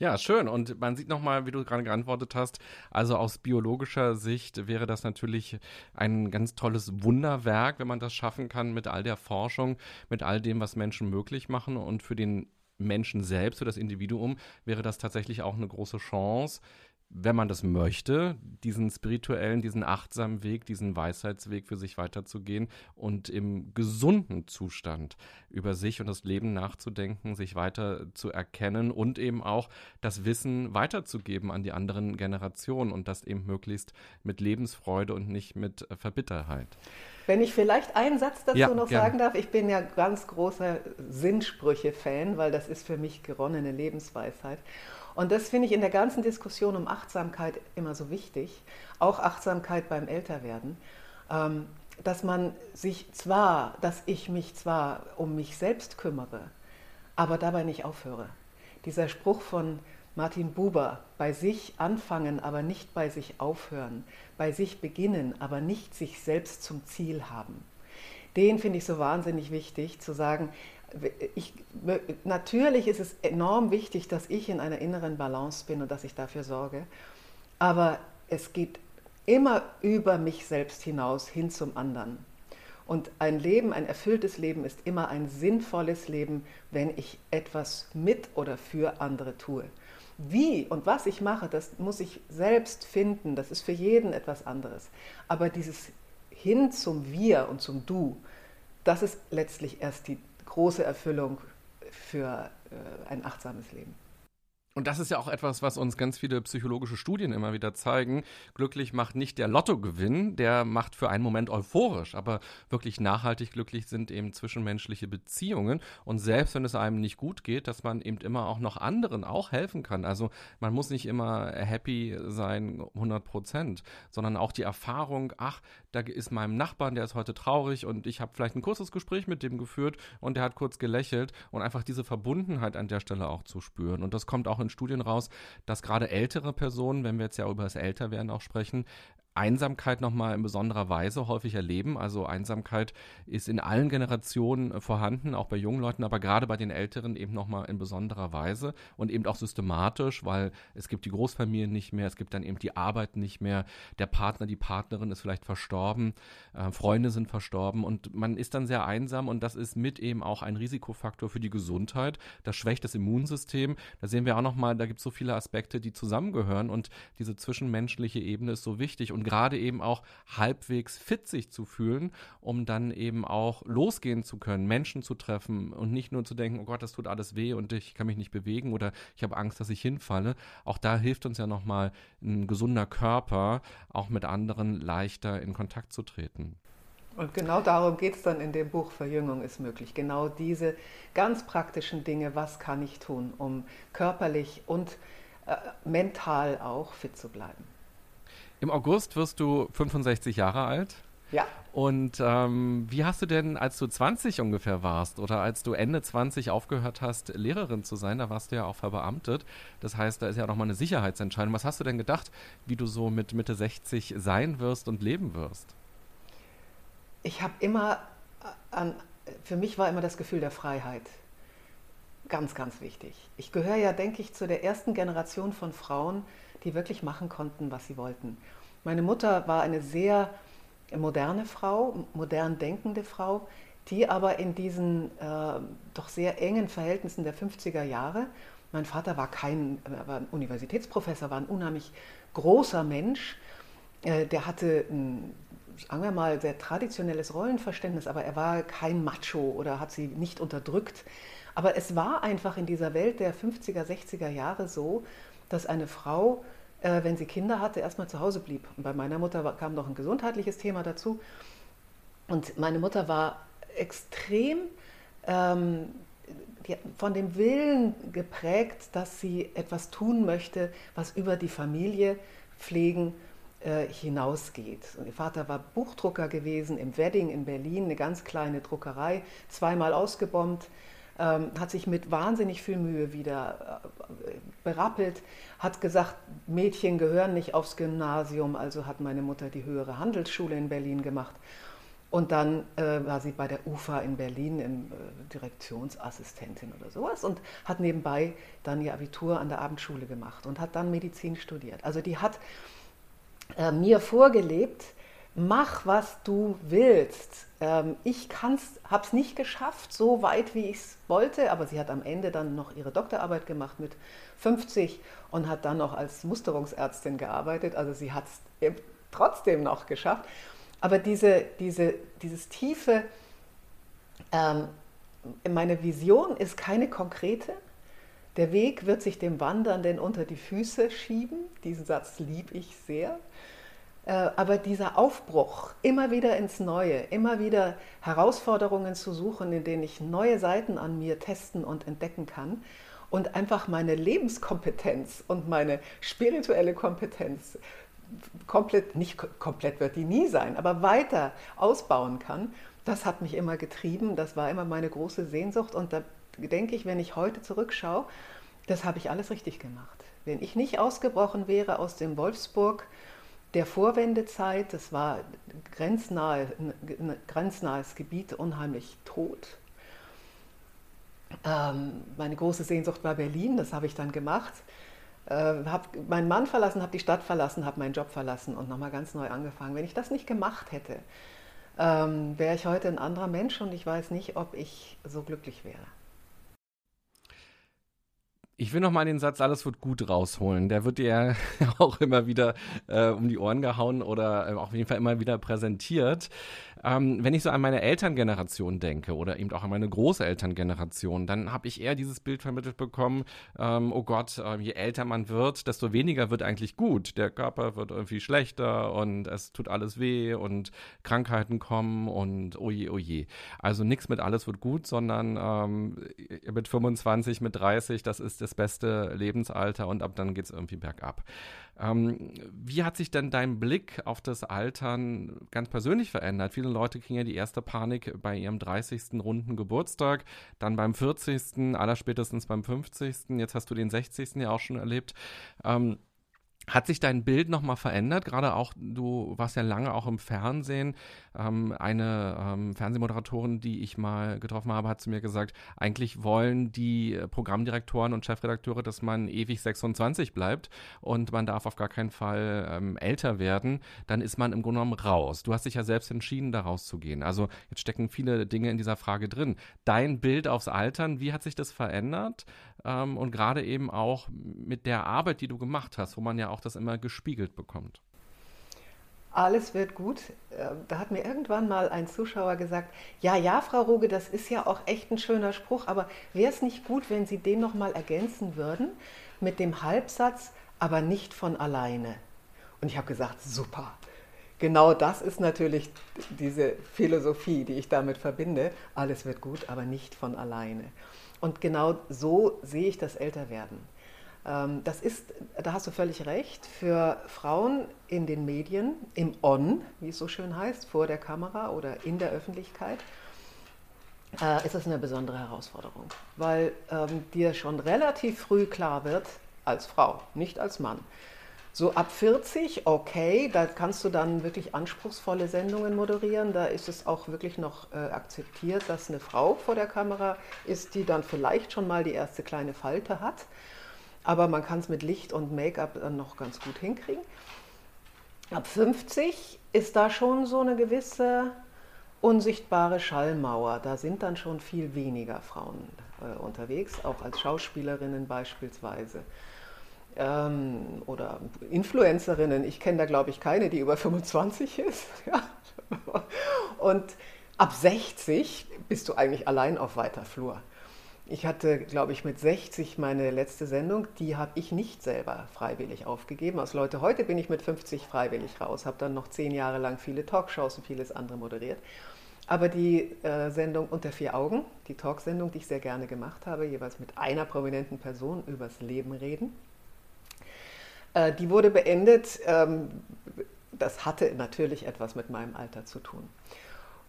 Ja, schön. Und man sieht nochmal, wie du gerade geantwortet hast, also aus biologischer Sicht wäre das natürlich ein ganz tolles Wunderwerk, wenn man das schaffen kann mit all der Forschung, mit all dem, was Menschen möglich machen. Und für den Menschen selbst, für das Individuum, wäre das tatsächlich auch eine große Chance, wenn man das möchte, diesen spirituellen, diesen achtsamen Weg, diesen Weisheitsweg für sich weiterzugehen und im gesunden Zustand über sich und das Leben nachzudenken, sich weiter zu erkennen und eben auch das Wissen weiterzugeben an die anderen Generationen und das eben möglichst mit Lebensfreude und nicht mit Verbitterheit. Wenn ich vielleicht einen Satz dazu ja, noch gerne. sagen darf, ich bin ja ganz großer Sinnsprüche-Fan, weil das ist für mich geronnene Lebensweisheit. Und das finde ich in der ganzen Diskussion um Achtsamkeit immer so wichtig, auch Achtsamkeit beim Älterwerden, ähm, dass man sich zwar, dass ich mich zwar um mich selbst kümmere, aber dabei nicht aufhöre. Dieser Spruch von Martin Buber, bei sich anfangen, aber nicht bei sich aufhören, bei sich beginnen, aber nicht sich selbst zum Ziel haben. Den finde ich so wahnsinnig wichtig, zu sagen, ich, natürlich ist es enorm wichtig, dass ich in einer inneren Balance bin und dass ich dafür sorge. Aber es geht immer über mich selbst hinaus hin zum anderen. Und ein Leben, ein erfülltes Leben ist immer ein sinnvolles Leben, wenn ich etwas mit oder für andere tue. Wie und was ich mache, das muss ich selbst finden. Das ist für jeden etwas anderes. Aber dieses Hin zum Wir und zum Du, das ist letztlich erst die große Erfüllung für äh, ein achtsames Leben. Und das ist ja auch etwas, was uns ganz viele psychologische Studien immer wieder zeigen. Glücklich macht nicht der Lottogewinn, der macht für einen Moment euphorisch, aber wirklich nachhaltig glücklich sind eben zwischenmenschliche Beziehungen. Und selbst wenn es einem nicht gut geht, dass man eben immer auch noch anderen auch helfen kann. Also man muss nicht immer happy sein, 100 Prozent, sondern auch die Erfahrung, ach, da ist meinem Nachbarn, der ist heute traurig und ich habe vielleicht ein kurzes Gespräch mit dem geführt und der hat kurz gelächelt und einfach diese Verbundenheit an der Stelle auch zu spüren. Und das kommt auch in Studien raus, dass gerade ältere Personen, wenn wir jetzt ja über das Älterwerden auch sprechen, Einsamkeit nochmal in besonderer Weise häufig erleben. Also Einsamkeit ist in allen Generationen äh, vorhanden, auch bei jungen Leuten, aber gerade bei den Älteren eben nochmal in besonderer Weise und eben auch systematisch, weil es gibt die Großfamilien nicht mehr, es gibt dann eben die Arbeit nicht mehr, der Partner, die Partnerin ist vielleicht verstorben, äh, Freunde sind verstorben und man ist dann sehr einsam und das ist mit eben auch ein Risikofaktor für die Gesundheit. Das schwächt das Immunsystem. Da sehen wir auch nochmal, da gibt es so viele Aspekte, die zusammengehören und diese zwischenmenschliche Ebene ist so wichtig und gerade eben auch halbwegs fit sich zu fühlen, um dann eben auch losgehen zu können, Menschen zu treffen und nicht nur zu denken, oh Gott, das tut alles weh und ich kann mich nicht bewegen oder ich habe Angst, dass ich hinfalle. Auch da hilft uns ja nochmal ein gesunder Körper, auch mit anderen leichter in Kontakt zu treten. Und genau darum geht es dann in dem Buch Verjüngung ist möglich. Genau diese ganz praktischen Dinge, was kann ich tun, um körperlich und äh, mental auch fit zu bleiben. Im August wirst du 65 Jahre alt. Ja. Und ähm, wie hast du denn, als du 20 ungefähr warst oder als du Ende 20 aufgehört hast, Lehrerin zu sein, da warst du ja auch verbeamtet. Das heißt, da ist ja nochmal eine Sicherheitsentscheidung. Was hast du denn gedacht, wie du so mit Mitte 60 sein wirst und leben wirst? Ich habe immer an, für mich war immer das Gefühl der Freiheit ganz, ganz wichtig. Ich gehöre ja, denke ich, zu der ersten Generation von Frauen, die wirklich machen konnten, was sie wollten. Meine Mutter war eine sehr moderne Frau, modern denkende Frau, die aber in diesen äh, doch sehr engen Verhältnissen der 50er Jahre, mein Vater war kein war ein Universitätsprofessor, war ein unheimlich großer Mensch, äh, der hatte ein, sagen wir mal, sehr traditionelles Rollenverständnis, aber er war kein Macho oder hat sie nicht unterdrückt. Aber es war einfach in dieser Welt der 50er, 60er Jahre so, dass eine Frau, äh, wenn sie Kinder hatte, erstmal zu Hause blieb. Und bei meiner Mutter war, kam noch ein gesundheitliches Thema dazu. Und meine Mutter war extrem ähm, von dem Willen geprägt, dass sie etwas tun möchte, was über die Familie pflegen äh, hinausgeht. Und ihr Vater war Buchdrucker gewesen im Wedding in Berlin, eine ganz kleine Druckerei, zweimal ausgebombt ähm, hat sich mit wahnsinnig viel Mühe wieder äh, berappelt, hat gesagt, Mädchen gehören nicht aufs Gymnasium, also hat meine Mutter die höhere Handelsschule in Berlin gemacht. Und dann äh, war sie bei der UFA in Berlin im, äh, Direktionsassistentin oder sowas und hat nebenbei dann ihr Abitur an der Abendschule gemacht und hat dann Medizin studiert. Also die hat äh, mir vorgelebt, mach, was du willst. Ähm, ich habe es nicht geschafft, so weit, wie ich es wollte, aber sie hat am Ende dann noch ihre Doktorarbeit gemacht mit 50 und hat dann noch als Musterungsärztin gearbeitet. Also sie hat es trotzdem noch geschafft. Aber diese, diese, dieses tiefe, ähm, meine Vision ist keine konkrete. Der Weg wird sich dem Wandernden unter die Füße schieben. Diesen Satz liebe ich sehr. Äh, aber dieser Aufbruch, immer wieder ins Neue, immer wieder Herausforderungen zu suchen, in denen ich neue Seiten an mir testen und entdecken kann und einfach meine Lebenskompetenz und meine spirituelle Kompetenz komplett, nicht komplett wird die nie sein, aber weiter ausbauen kann, das hat mich immer getrieben, das war immer meine große Sehnsucht und da denke ich, wenn ich heute zurückschaue, das habe ich alles richtig gemacht. Wenn ich nicht ausgebrochen wäre aus dem Wolfsburg der Vorwendezeit, das war grenznahe, ein grenznahes Gebiet, unheimlich tot. Ähm, meine große Sehnsucht war Berlin, das habe ich dann gemacht äh, habe meinen Mann verlassen, habe die Stadt verlassen, habe meinen Job verlassen und nochmal ganz neu angefangen. Wenn ich das nicht gemacht hätte, ähm, wäre ich heute ein anderer Mensch und ich weiß nicht, ob ich so glücklich wäre. Ich will noch mal den Satz, alles wird gut rausholen. Der wird dir auch immer wieder äh, um die Ohren gehauen oder äh, auf jeden Fall immer wieder präsentiert. Ähm, wenn ich so an meine Elterngeneration denke oder eben auch an meine Großelterngeneration, dann habe ich eher dieses Bild vermittelt bekommen, ähm, oh Gott, äh, je älter man wird, desto weniger wird eigentlich gut. Der Körper wird irgendwie schlechter und es tut alles weh und Krankheiten kommen und oje, oje. Also nichts mit alles wird gut, sondern ähm, mit 25, mit 30, das ist das beste Lebensalter und ab dann geht es irgendwie bergab. Ähm, wie hat sich denn dein Blick auf das Altern ganz persönlich verändert? Viele Leute kriegen ja die erste Panik bei ihrem 30. runden Geburtstag, dann beim 40., allerspätestens beim 50., jetzt hast du den 60. ja auch schon erlebt. Ähm, hat sich dein Bild nochmal verändert? Gerade auch, du warst ja lange auch im Fernsehen. Ähm, eine ähm, Fernsehmoderatorin, die ich mal getroffen habe, hat zu mir gesagt, eigentlich wollen die äh, Programmdirektoren und Chefredakteure, dass man ewig 26 bleibt und man darf auf gar keinen Fall ähm, älter werden. Dann ist man im Grunde genommen raus. Du hast dich ja selbst entschieden, da rauszugehen. Also jetzt stecken viele Dinge in dieser Frage drin. Dein Bild aufs Altern, wie hat sich das verändert? Ähm, und gerade eben auch mit der Arbeit, die du gemacht hast, wo man ja auch das immer gespiegelt bekommt. Alles wird gut. Ähm, da hat mir irgendwann mal ein Zuschauer gesagt, ja, ja, Frau Ruge, das ist ja auch echt ein schöner Spruch, aber wäre es nicht gut, wenn Sie den nochmal ergänzen würden mit dem Halbsatz, aber nicht von alleine? Und ich habe gesagt, super. Genau das ist natürlich diese Philosophie, die ich damit verbinde. Alles wird gut, aber nicht von alleine. Und genau so sehe ich das Älterwerden. Ähm, das ist, da hast du völlig recht, für Frauen in den Medien, im On, wie es so schön heißt, vor der Kamera oder in der Öffentlichkeit, äh, ist das eine besondere Herausforderung, weil ähm, dir schon relativ früh klar wird, als Frau, nicht als Mann, so ab 40, okay, da kannst du dann wirklich anspruchsvolle Sendungen moderieren. Da ist es auch wirklich noch äh, akzeptiert, dass eine Frau vor der Kamera ist, die dann vielleicht schon mal die erste kleine Falte hat. Aber man kann es mit Licht und Make-up dann noch ganz gut hinkriegen. Ab 50 ist da schon so eine gewisse unsichtbare Schallmauer. Da sind dann schon viel weniger Frauen äh, unterwegs, auch als Schauspielerinnen beispielsweise ähm, oder Influencerinnen. Ich kenne da, glaube ich, keine, die über 25 ist. Und ab 60 bist du eigentlich allein auf weiter Flur. Ich hatte, glaube ich, mit 60 meine letzte Sendung, die habe ich nicht selber freiwillig aufgegeben. Als Leute, heute bin ich mit 50 freiwillig raus, habe dann noch zehn Jahre lang viele Talkshows und vieles andere moderiert. Aber die äh, Sendung Unter vier Augen, die Talksendung, die ich sehr gerne gemacht habe, jeweils mit einer prominenten Person übers Leben reden, äh, die wurde beendet. Ähm, das hatte natürlich etwas mit meinem Alter zu tun.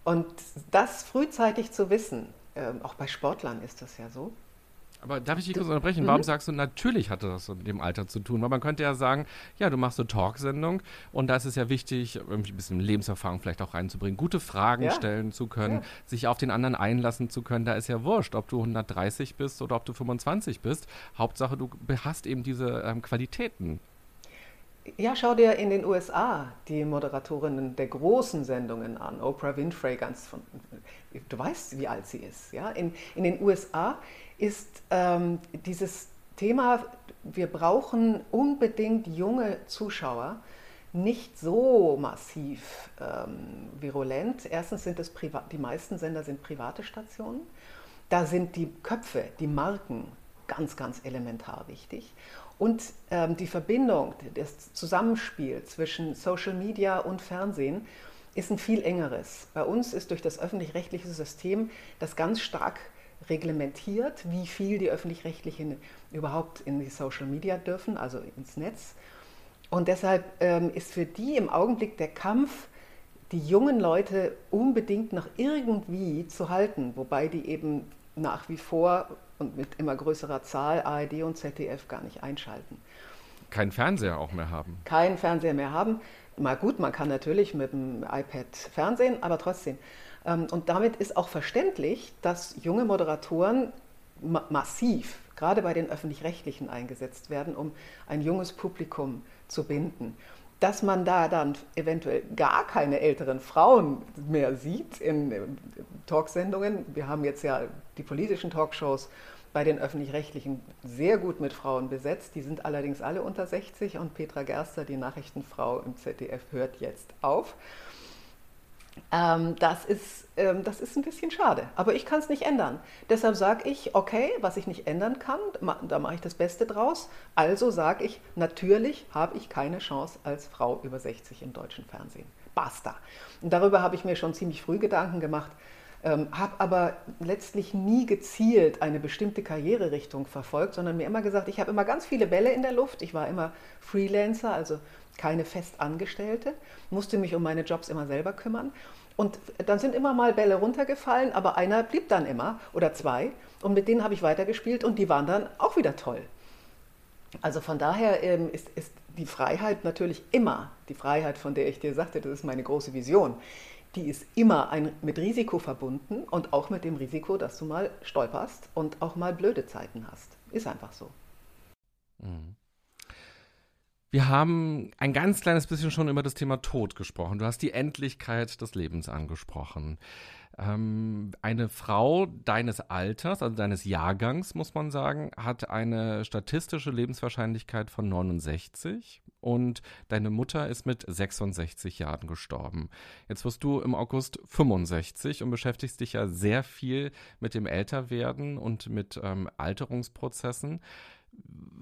Und das frühzeitig zu wissen, ähm, auch bei Sportlern ist das ja so, Aber darf ich dich kurz unterbrechen? Warum mhm. sagst du, natürlich hatte das mit dem Alter zu tun? Weil man könnte ja sagen, ja, du machst eine Talksendung und da ist es ja wichtig, irgendwie ein bisschen Lebenserfahrung vielleicht auch reinzubringen, gute Fragen ja. stellen zu können, ja. sich auf den anderen einlassen zu können. Da ist ja wurscht, ob du 130 bist oder ob du 25 bist. Hauptsache, du hast eben diese ähm, Qualitäten. Ja, schau dir in den USA die Moderatorinnen der großen Sendungen an. Oprah Winfrey, ganz von, du weißt, wie alt sie ist. Ja? In, in den USA ist ähm, dieses Thema, wir brauchen unbedingt junge Zuschauer, nicht so massiv ähm, virulent. Erstens sind es die meisten Sender sind private Stationen. Da sind die Köpfe, die Marken ganz, ganz elementar wichtig. Und ähm, die Verbindung, das Zusammenspiel zwischen Social Media und Fernsehen ist ein viel engeres. Bei uns ist durch das öffentlich-rechtliche System das ganz stark reglementiert, wie viel die öffentlich-rechtlichen überhaupt in die Social Media dürfen, also ins Netz. Und deshalb ähm, ist für die im Augenblick der Kampf, die jungen Leute unbedingt noch irgendwie zu halten, wobei die eben nach wie vor und mit immer größerer Zahl ARD und ZDF gar nicht einschalten. Kein Fernseher auch mehr haben. Kein Fernseher mehr haben. Mal gut, man kann natürlich mit dem iPad Fernsehen, aber trotzdem. Ähm, und damit ist auch verständlich, dass junge Moderatoren massiv, gerade bei den öffentlich-rechtlichen, eingesetzt werden, um ein junges Publikum zu binden. Dass man da dann eventuell gar keine älteren Frauen mehr sieht in Talksendungen. Wir haben jetzt ja die politischen Talkshows bei den öffentlich-rechtlichen sehr gut mit Frauen besetzt. Die sind allerdings alle unter 60 und Petra Gerster, die Nachrichtenfrau im ZDF, hört jetzt auf. Ähm, das, ist, ähm, das ist ein bisschen schade, aber ich kann es nicht ändern. Deshalb sage ich, okay, was ich nicht ändern kann, da mache ich das Beste draus. Also sage ich, natürlich habe ich keine Chance als Frau über 60 im deutschen Fernsehen. Basta. Und darüber habe ich mir schon ziemlich früh Gedanken gemacht, ähm, habe aber letztlich nie gezielt eine bestimmte Karriererichtung verfolgt, sondern mir immer gesagt, ich habe immer ganz viele Bälle in der Luft. Ich war immer Freelancer, also keine Festangestellte, musste mich um meine Jobs immer selber kümmern. Und dann sind immer mal Bälle runtergefallen, aber einer blieb dann immer oder zwei. Und mit denen habe ich weitergespielt und die waren dann auch wieder toll. Also von daher ähm, ist, ist die Freiheit natürlich immer, die Freiheit, von der ich dir sagte, das ist meine große Vision, die ist immer ein, mit Risiko verbunden und auch mit dem Risiko, dass du mal stolperst und auch mal blöde Zeiten hast. Ist einfach so. Mhm. Wir haben ein ganz kleines bisschen schon über das Thema Tod gesprochen. Du hast die Endlichkeit des Lebens angesprochen. Ähm, eine Frau deines Alters, also deines Jahrgangs, muss man sagen, hat eine statistische Lebenswahrscheinlichkeit von 69 und deine Mutter ist mit 66 Jahren gestorben. Jetzt wirst du im August 65 und beschäftigst dich ja sehr viel mit dem Älterwerden und mit ähm, Alterungsprozessen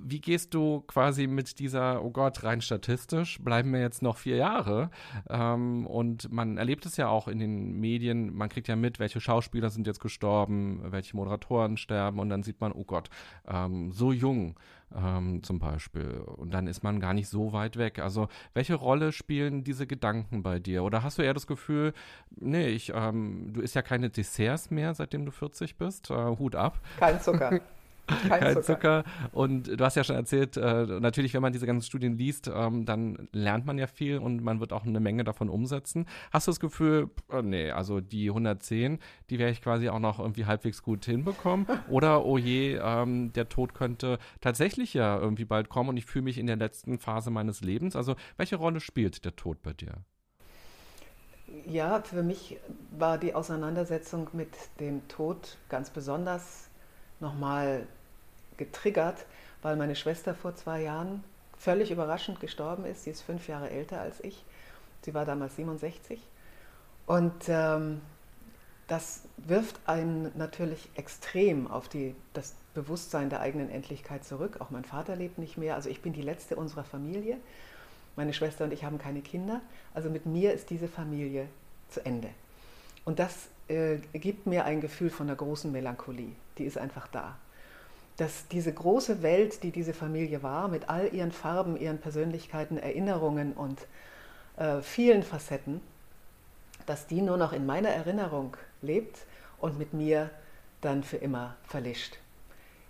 wie gehst du quasi mit dieser, oh Gott, rein statistisch, bleiben mir jetzt noch vier Jahre? Ähm, und man erlebt es ja auch in den Medien, man kriegt ja mit, welche Schauspieler sind jetzt gestorben, welche Moderatoren sterben und dann sieht man, oh Gott, ähm, so jung ähm, zum Beispiel. Und dann ist man gar nicht so weit weg. Also welche Rolle spielen diese Gedanken bei dir? Oder hast du eher das Gefühl, nee, ich, ähm, du isst ja keine Desserts mehr, seitdem du 40 bist, äh, Hut ab. Kein Zucker. Kein, Kein Zucker. Zucker. Und du hast ja schon erzählt, äh, natürlich, wenn man diese ganzen Studien liest, ähm, dann lernt man ja viel und man wird auch eine Menge davon umsetzen. Hast du das Gefühl, oh nee, also die 110, die werde ich quasi auch noch irgendwie halbwegs gut hinbekommen? Oder, oh je, ähm, der Tod könnte tatsächlich ja irgendwie bald kommen und ich fühle mich in der letzten Phase meines Lebens. Also, welche Rolle spielt der Tod bei dir? Ja, für mich war die Auseinandersetzung mit dem Tod ganz besonders nochmal getriggert, weil meine Schwester vor zwei Jahren völlig überraschend gestorben ist. Sie ist fünf Jahre älter als ich. Sie war damals 67. Und ähm, das wirft einen natürlich extrem auf die, das Bewusstsein der eigenen Endlichkeit zurück. Auch mein Vater lebt nicht mehr. Also ich bin die letzte unserer Familie. Meine Schwester und ich haben keine Kinder. Also mit mir ist diese Familie zu Ende. Und das äh, gibt mir ein Gefühl von einer großen Melancholie. Die ist einfach da dass diese große Welt, die diese Familie war, mit all ihren Farben, ihren Persönlichkeiten, Erinnerungen und äh, vielen Facetten, dass die nur noch in meiner Erinnerung lebt und mit mir dann für immer verlischt.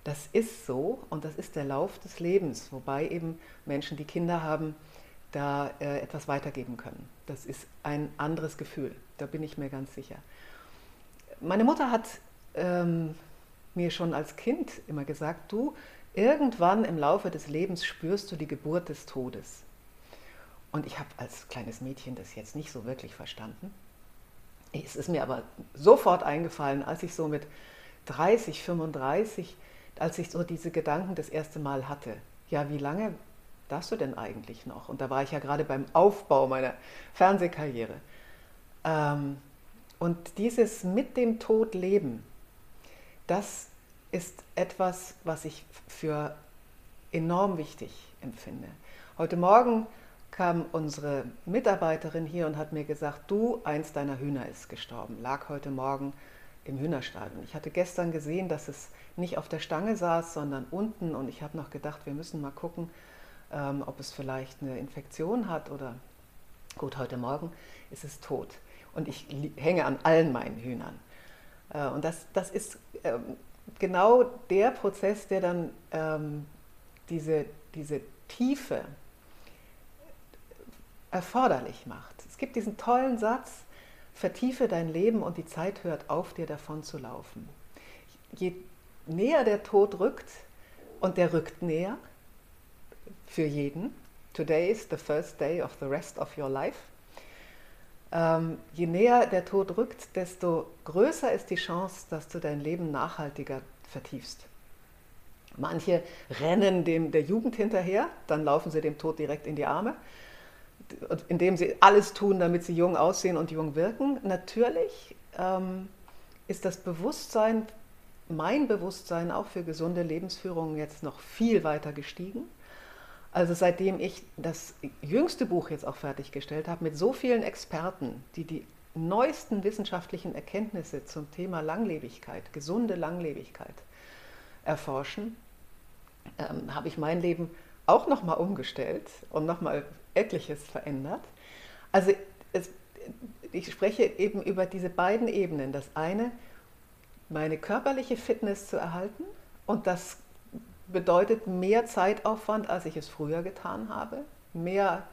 Das ist so und das ist der Lauf des Lebens, wobei eben Menschen, die Kinder haben, da äh, etwas weitergeben können. Das ist ein anderes Gefühl, da bin ich mir ganz sicher. Meine Mutter hat ähm, mir schon als Kind immer gesagt, du, irgendwann im Laufe des Lebens spürst du die Geburt des Todes. Und ich habe als kleines Mädchen das jetzt nicht so wirklich verstanden. Es ist mir aber sofort eingefallen, als ich so mit 30, 35, als ich so diese Gedanken das erste Mal hatte. Ja, wie lange darfst du denn eigentlich noch? Und da war ich ja gerade beim Aufbau meiner Fernsehkarriere. Ähm, und dieses mit dem Tod leben, das ist etwas, was ich für enorm wichtig empfinde. Heute Morgen kam unsere Mitarbeiterin hier und hat mir gesagt, du, eins deiner Hühner ist gestorben, lag heute Morgen im Hühnerstall. Und ich hatte gestern gesehen, dass es nicht auf der Stange saß, sondern unten und ich habe noch gedacht, wir müssen mal gucken, ähm, ob es vielleicht eine Infektion hat oder gut, heute Morgen ist es tot. Und ich hänge an allen meinen Hühnern. Äh, und das, das ist genau der Prozess, der dann ähm, diese, diese Tiefe erforderlich macht. Es gibt diesen tollen Satz, vertiefe dein Leben und die Zeit hört auf, dir davon zu laufen. Je näher der Tod rückt, und der rückt näher für jeden, today is the first day of the rest of your life, ähm, je näher der Tod rückt, desto größer ist die Chance, dass du dein Leben nachhaltiger vertiefst. Manche rennen dem der Jugend hinterher, dann laufen sie dem Tod direkt in die Arme indem sie alles tun, damit sie jung aussehen und jung wirken. Natürlich ähm, ist das Bewusstsein, mein Bewusstsein auch für gesunde Lebensführung jetzt noch viel weiter gestiegen. Also seitdem ich das jüngste Buch jetzt auch fertiggestellt habe, mit so vielen Experten, die die neuesten wissenschaftlichen Erkenntnisse zum Thema Langlebigkeit, gesunde Langlebigkeit erforschen, ähm, habe ich mein Leben auch nochmal umgestellt und nochmal etliches verändert. Also es, ich spreche eben über diese beiden Ebenen. Das eine, meine körperliche Fitness zu erhalten und das bedeutet mehr Zeitaufwand, als ich es früher getan habe. Mehr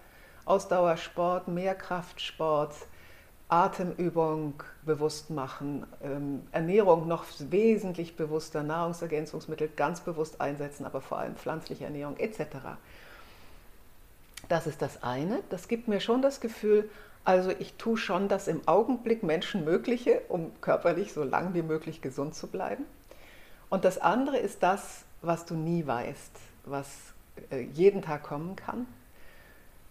Ausdauersport, mehr Kraftsport, Atemübung bewusst machen, ähm, Ernährung noch wesentlich bewusster, Nahrungsergänzungsmittel ganz bewusst einsetzen, aber vor allem pflanzliche Ernährung etc. Das ist das eine. Das gibt mir schon das Gefühl, also ich tue schon das im Augenblick Menschenmögliche, um körperlich so lang wie möglich gesund zu bleiben. Und das andere ist das, was du nie weißt, was äh, jeden Tag kommen kann.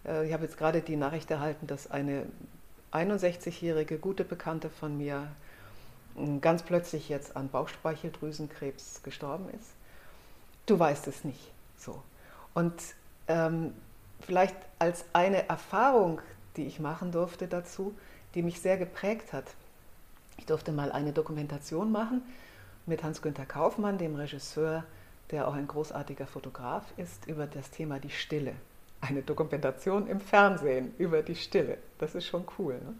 Äh, ich habe jetzt gerade die Nachricht erhalten, dass eine 61-jährige gute Bekannte von mir hm, ganz plötzlich jetzt an Bauchspeicheldrüsenkrebs gestorben ist. Du weißt es nicht so. Und ähm, vielleicht als eine Erfahrung, die ich machen durfte dazu, die mich sehr geprägt hat. Ich durfte mal eine Dokumentation machen mit Hans-Günther Kaufmann, dem Regisseur, der auch ein großartiger Fotograf ist, über das Thema die Stille. Eine Dokumentation im Fernsehen über die Stille. Das ist schon cool. Ne?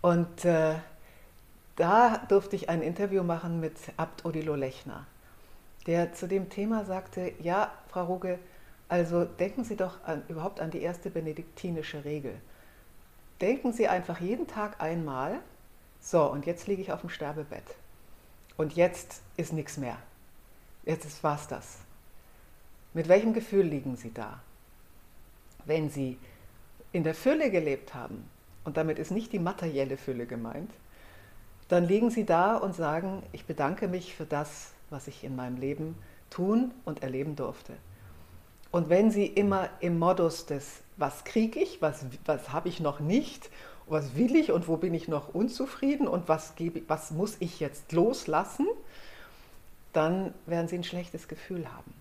Und äh, da durfte ich ein Interview machen mit Abt Odilo Lechner, der zu dem Thema sagte, ja, Frau Ruge, also denken Sie doch an, überhaupt an die erste benediktinische Regel. Denken Sie einfach jeden Tag einmal, so, und jetzt liege ich auf dem Sterbebett. Und jetzt ist nichts mehr. Jetzt war es das. Mit welchem Gefühl liegen Sie da? Wenn Sie in der Fülle gelebt haben, und damit ist nicht die materielle Fülle gemeint, dann liegen Sie da und sagen, ich bedanke mich für das, was ich in meinem Leben tun und erleben durfte. Und wenn Sie immer im Modus des, was kriege ich, was, was habe ich noch nicht, was will ich und wo bin ich noch unzufrieden und was, gebe, was muss ich jetzt loslassen, dann werden Sie ein schlechtes Gefühl haben.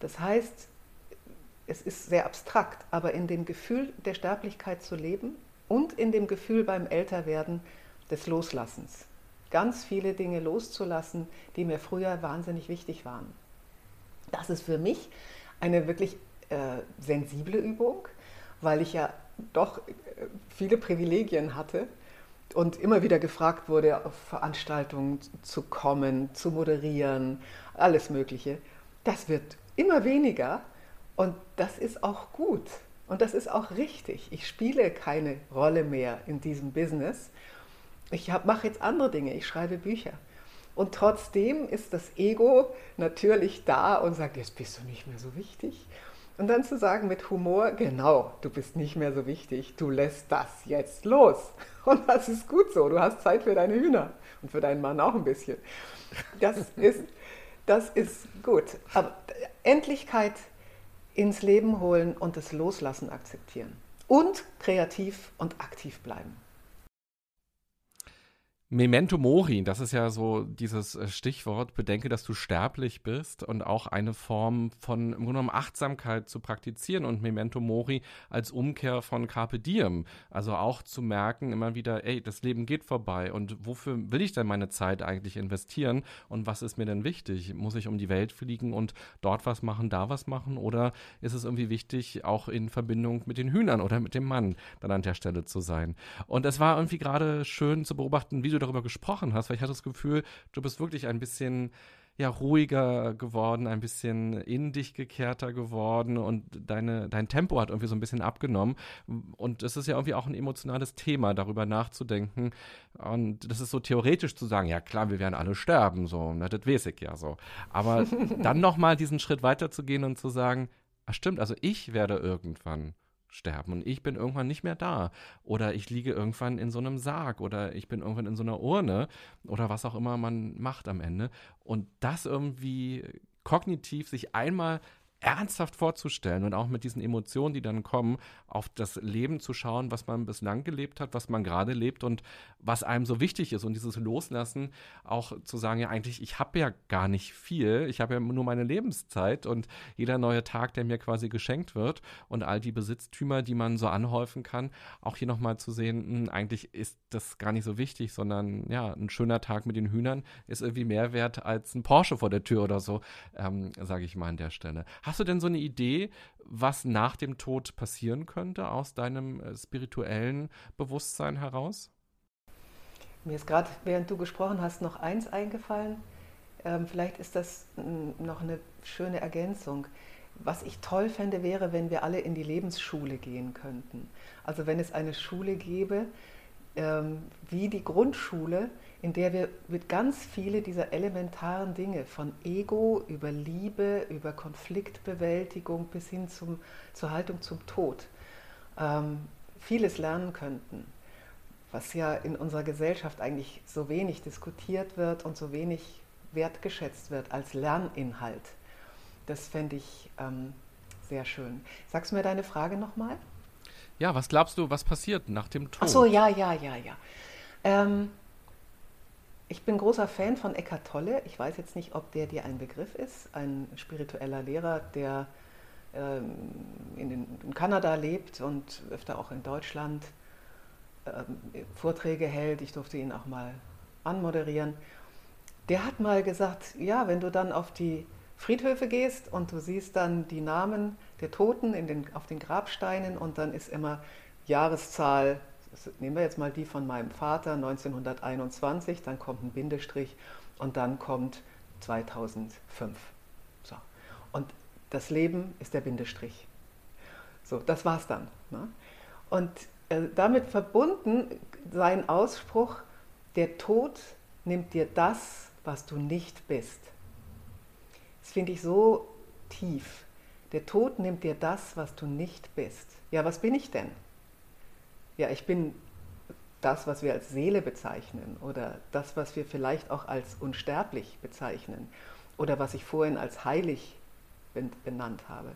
Das heißt, es ist sehr abstrakt, aber in dem Gefühl der Sterblichkeit zu leben und in dem Gefühl beim Älterwerden des Loslassens. Ganz viele Dinge loszulassen, die mir früher wahnsinnig wichtig waren. Das ist für mich eine wirklich äh, sensible Übung, weil ich ja doch äh, viele Privilegien hatte und immer wieder gefragt wurde, auf Veranstaltungen zu kommen, zu moderieren, alles Mögliche. Das wird immer weniger und das ist auch gut und das ist auch richtig. Ich spiele keine Rolle mehr in diesem Business. Ich mache jetzt andere Dinge, ich schreibe Bücher. Und trotzdem ist das Ego natürlich da und sagt, jetzt bist du nicht mehr so wichtig. Und dann zu sagen mit Humor, genau, du bist nicht mehr so wichtig, du lässt das jetzt los. Und das ist gut so, du hast Zeit für deine Hühner und für deinen Mann auch ein bisschen. Das ist, das ist gut. Aber Endlichkeit ins Leben holen und das Loslassen akzeptieren. Und kreativ und aktiv bleiben. Memento Mori, das ist ja so dieses äh, Stichwort, bedenke, dass du sterblich bist und auch eine Form von im Grunde genommen Achtsamkeit zu praktizieren und Memento Mori als Umkehr von Carpe Diem. Also auch zu merken immer wieder, ey, das Leben geht vorbei und wofür will ich denn meine Zeit eigentlich investieren und was ist mir denn wichtig? Muss ich um die Welt fliegen und dort was machen, da was machen oder ist es irgendwie wichtig, auch in Verbindung mit den Hühnern oder mit dem Mann dann an der Stelle zu sein? Und es war irgendwie gerade schön zu beobachten, wie du darüber gesprochen hast, weil ich hatte das Gefühl, du bist wirklich ein bisschen ja ruhiger geworden, ein bisschen in dich gekehrter geworden und deine, dein Tempo hat irgendwie so ein bisschen abgenommen. Und es ist ja irgendwie auch ein emotionales Thema, darüber nachzudenken. Und das ist so theoretisch zu sagen, ja klar, wir werden alle sterben, so, na, das weiß ich ja so. Aber dann nochmal diesen Schritt weiterzugehen und zu sagen, ach stimmt, also ich werde irgendwann sterben und ich bin irgendwann nicht mehr da. Oder ich liege irgendwann in so einem Sarg oder ich bin irgendwann in so einer Urne oder was auch immer man macht am Ende. Und das irgendwie kognitiv sich einmal ernsthaft vorzustellen und auch mit diesen Emotionen, die dann kommen, auf das Leben zu schauen, was man bislang gelebt hat, was man gerade lebt und was einem so wichtig ist. Und dieses Loslassen auch zu sagen, ja eigentlich, ich habe ja gar nicht viel, ich habe ja nur meine Lebenszeit und jeder neue Tag, der mir quasi geschenkt wird und all die Besitztümer, die man so anhäufen kann, auch hier nochmal zu sehen, mh, hm, eigentlich ist das gar nicht so wichtig, sondern ja, ein schöner Tag mit den Hühnern ist irgendwie mehr wert als ein Porsche vor der Tür oder so, ähm, sage ich mal an der Stelle. Hast Hast du denn so eine Idee, was nach dem Tod passieren könnte aus deinem äh, spirituellen Bewusstsein heraus? Mir ist gerade, während du gesprochen hast, noch eins eingefallen. Ähm, vielleicht ist das noch eine schöne Ergänzung. Was ich toll fände, wäre, wenn wir alle in die Lebensschule gehen könnten. Also wenn es eine Schule gäbe, ähm, wie die Grundschule, in der wir mit ganz viele dieser elementaren Dinge, von Ego über Liebe, über Konfliktbewältigung bis hin zum, zur Haltung zum Tod, ähm, vieles lernen könnten, was ja in unserer Gesellschaft eigentlich so wenig diskutiert wird und so wenig wertgeschätzt wird als Lerninhalt. Das fände ich ähm, sehr schön. Sagst du mir deine Frage nochmal? Ja, was glaubst du, was passiert nach dem Tod? Ach so, ja, ja, ja, ja. Ähm, ich bin großer Fan von Eckhart Tolle. Ich weiß jetzt nicht, ob der dir ein Begriff ist. Ein spiritueller Lehrer, der ähm, in, den, in, Kanada lebt und öfter auch in Deutschland ähm, Vorträge hält. Ich durfte ihn auch mal anmoderieren. Der hat mal gesagt, ja, wenn du dann auf die Friedhöfe gehst und du siehst dann die Namen der Toten den, auf den Grabsteinen und dann ist immer Jahreszahl nehmen wir jetzt mal die von meinem Vater 1921, dann kommt ein Bindestrich und dann kommt 2005. So. Und das Leben ist der Bindestrich. So, das war's dann. Ne? Und äh, damit verbunden sein Ausspruch, der Tod nimmt dir das, was du nicht bist. Das finde ich so tief. Der Tod nimmt dir das, was du nicht bist. Ja, was bin ich denn? Ja, ich bin das, was wir als Seele bezeichnen oder das, was wir vielleicht auch als unsterblich bezeichnen oder was ich vorhin als heilig benannt habe.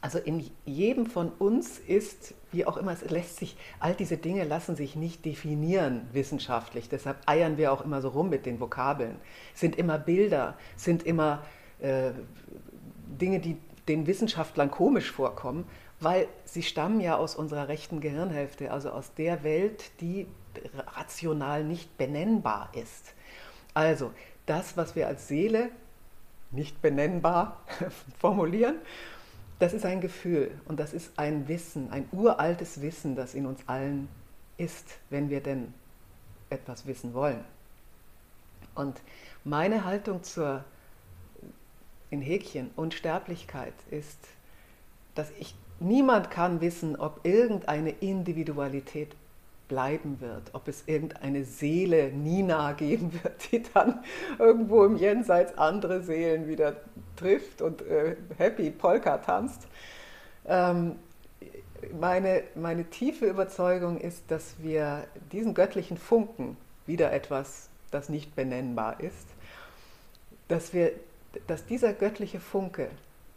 Also in jedem von uns ist, wie auch immer, es lässt sich, all diese Dinge lassen sich nicht definieren wissenschaftlich. Deshalb eiern wir auch immer so rum mit den Vokabeln. Sind immer Bilder, sind immer äh, Dinge, die den Wissenschaftlern komisch vorkommen weil sie stammen ja aus unserer rechten Gehirnhälfte, also aus der Welt, die rational nicht benennbar ist. Also das, was wir als Seele nicht benennbar formulieren, das ist ein Gefühl und das ist ein Wissen, ein uraltes Wissen, das in uns allen ist, wenn wir denn etwas wissen wollen. Und meine Haltung zur in Häkchen Unsterblichkeit ist, dass ich niemand kann wissen, ob irgendeine Individualität bleiben wird, ob es irgendeine Seele Nina geben wird, die dann irgendwo im Jenseits andere Seelen wieder trifft und äh, happy Polka tanzt. Ähm, meine, meine tiefe Überzeugung ist, dass wir diesen göttlichen Funken, wieder etwas, das nicht benennbar ist, dass, wir, dass dieser göttliche Funke,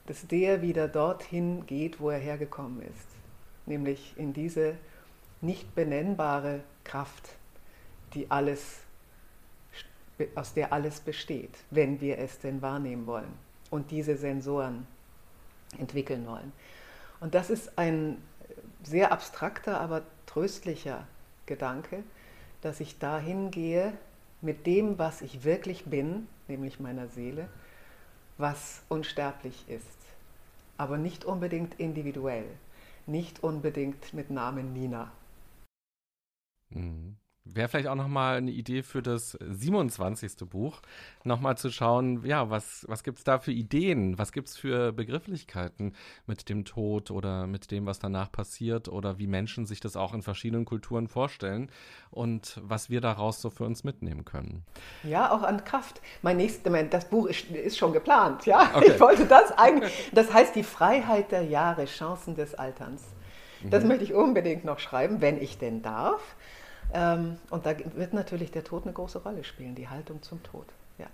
dass der wieder dorthin geht, wo er hergekommen ist, nämlich in diese nicht benennbare Kraft, die alles, aus der alles besteht, wenn wir es denn wahrnehmen wollen und diese Sensoren entwickeln wollen. Und das ist ein sehr abstrakter, aber tröstlicher Gedanke, dass ich dahin gehe mit dem, was ich wirklich bin, nämlich meiner Seele, was unsterblich ist, aber nicht unbedingt individuell, nicht unbedingt mit Namen Nina. Mhm. Wäre vielleicht auch nochmal eine Idee für das 27. Buch, nochmal zu schauen, ja, was, was gibt es da für Ideen, was gibt es für Begrifflichkeiten mit dem Tod oder mit dem, was danach passiert oder wie Menschen sich das auch in verschiedenen Kulturen vorstellen und was wir daraus so für uns mitnehmen können. Ja, auch an Kraft. Mein nächstes, das Buch ist, ist schon geplant, ja. Okay. Ich wollte das eigentlich, das heißt die Freiheit der Jahre, Chancen des Alterns. Das mhm. möchte ich unbedingt noch schreiben, wenn ich denn darf. Ähm, und da wird natürlich der Tod eine große Rolle spielen, die Haltung zum Tod. Ja.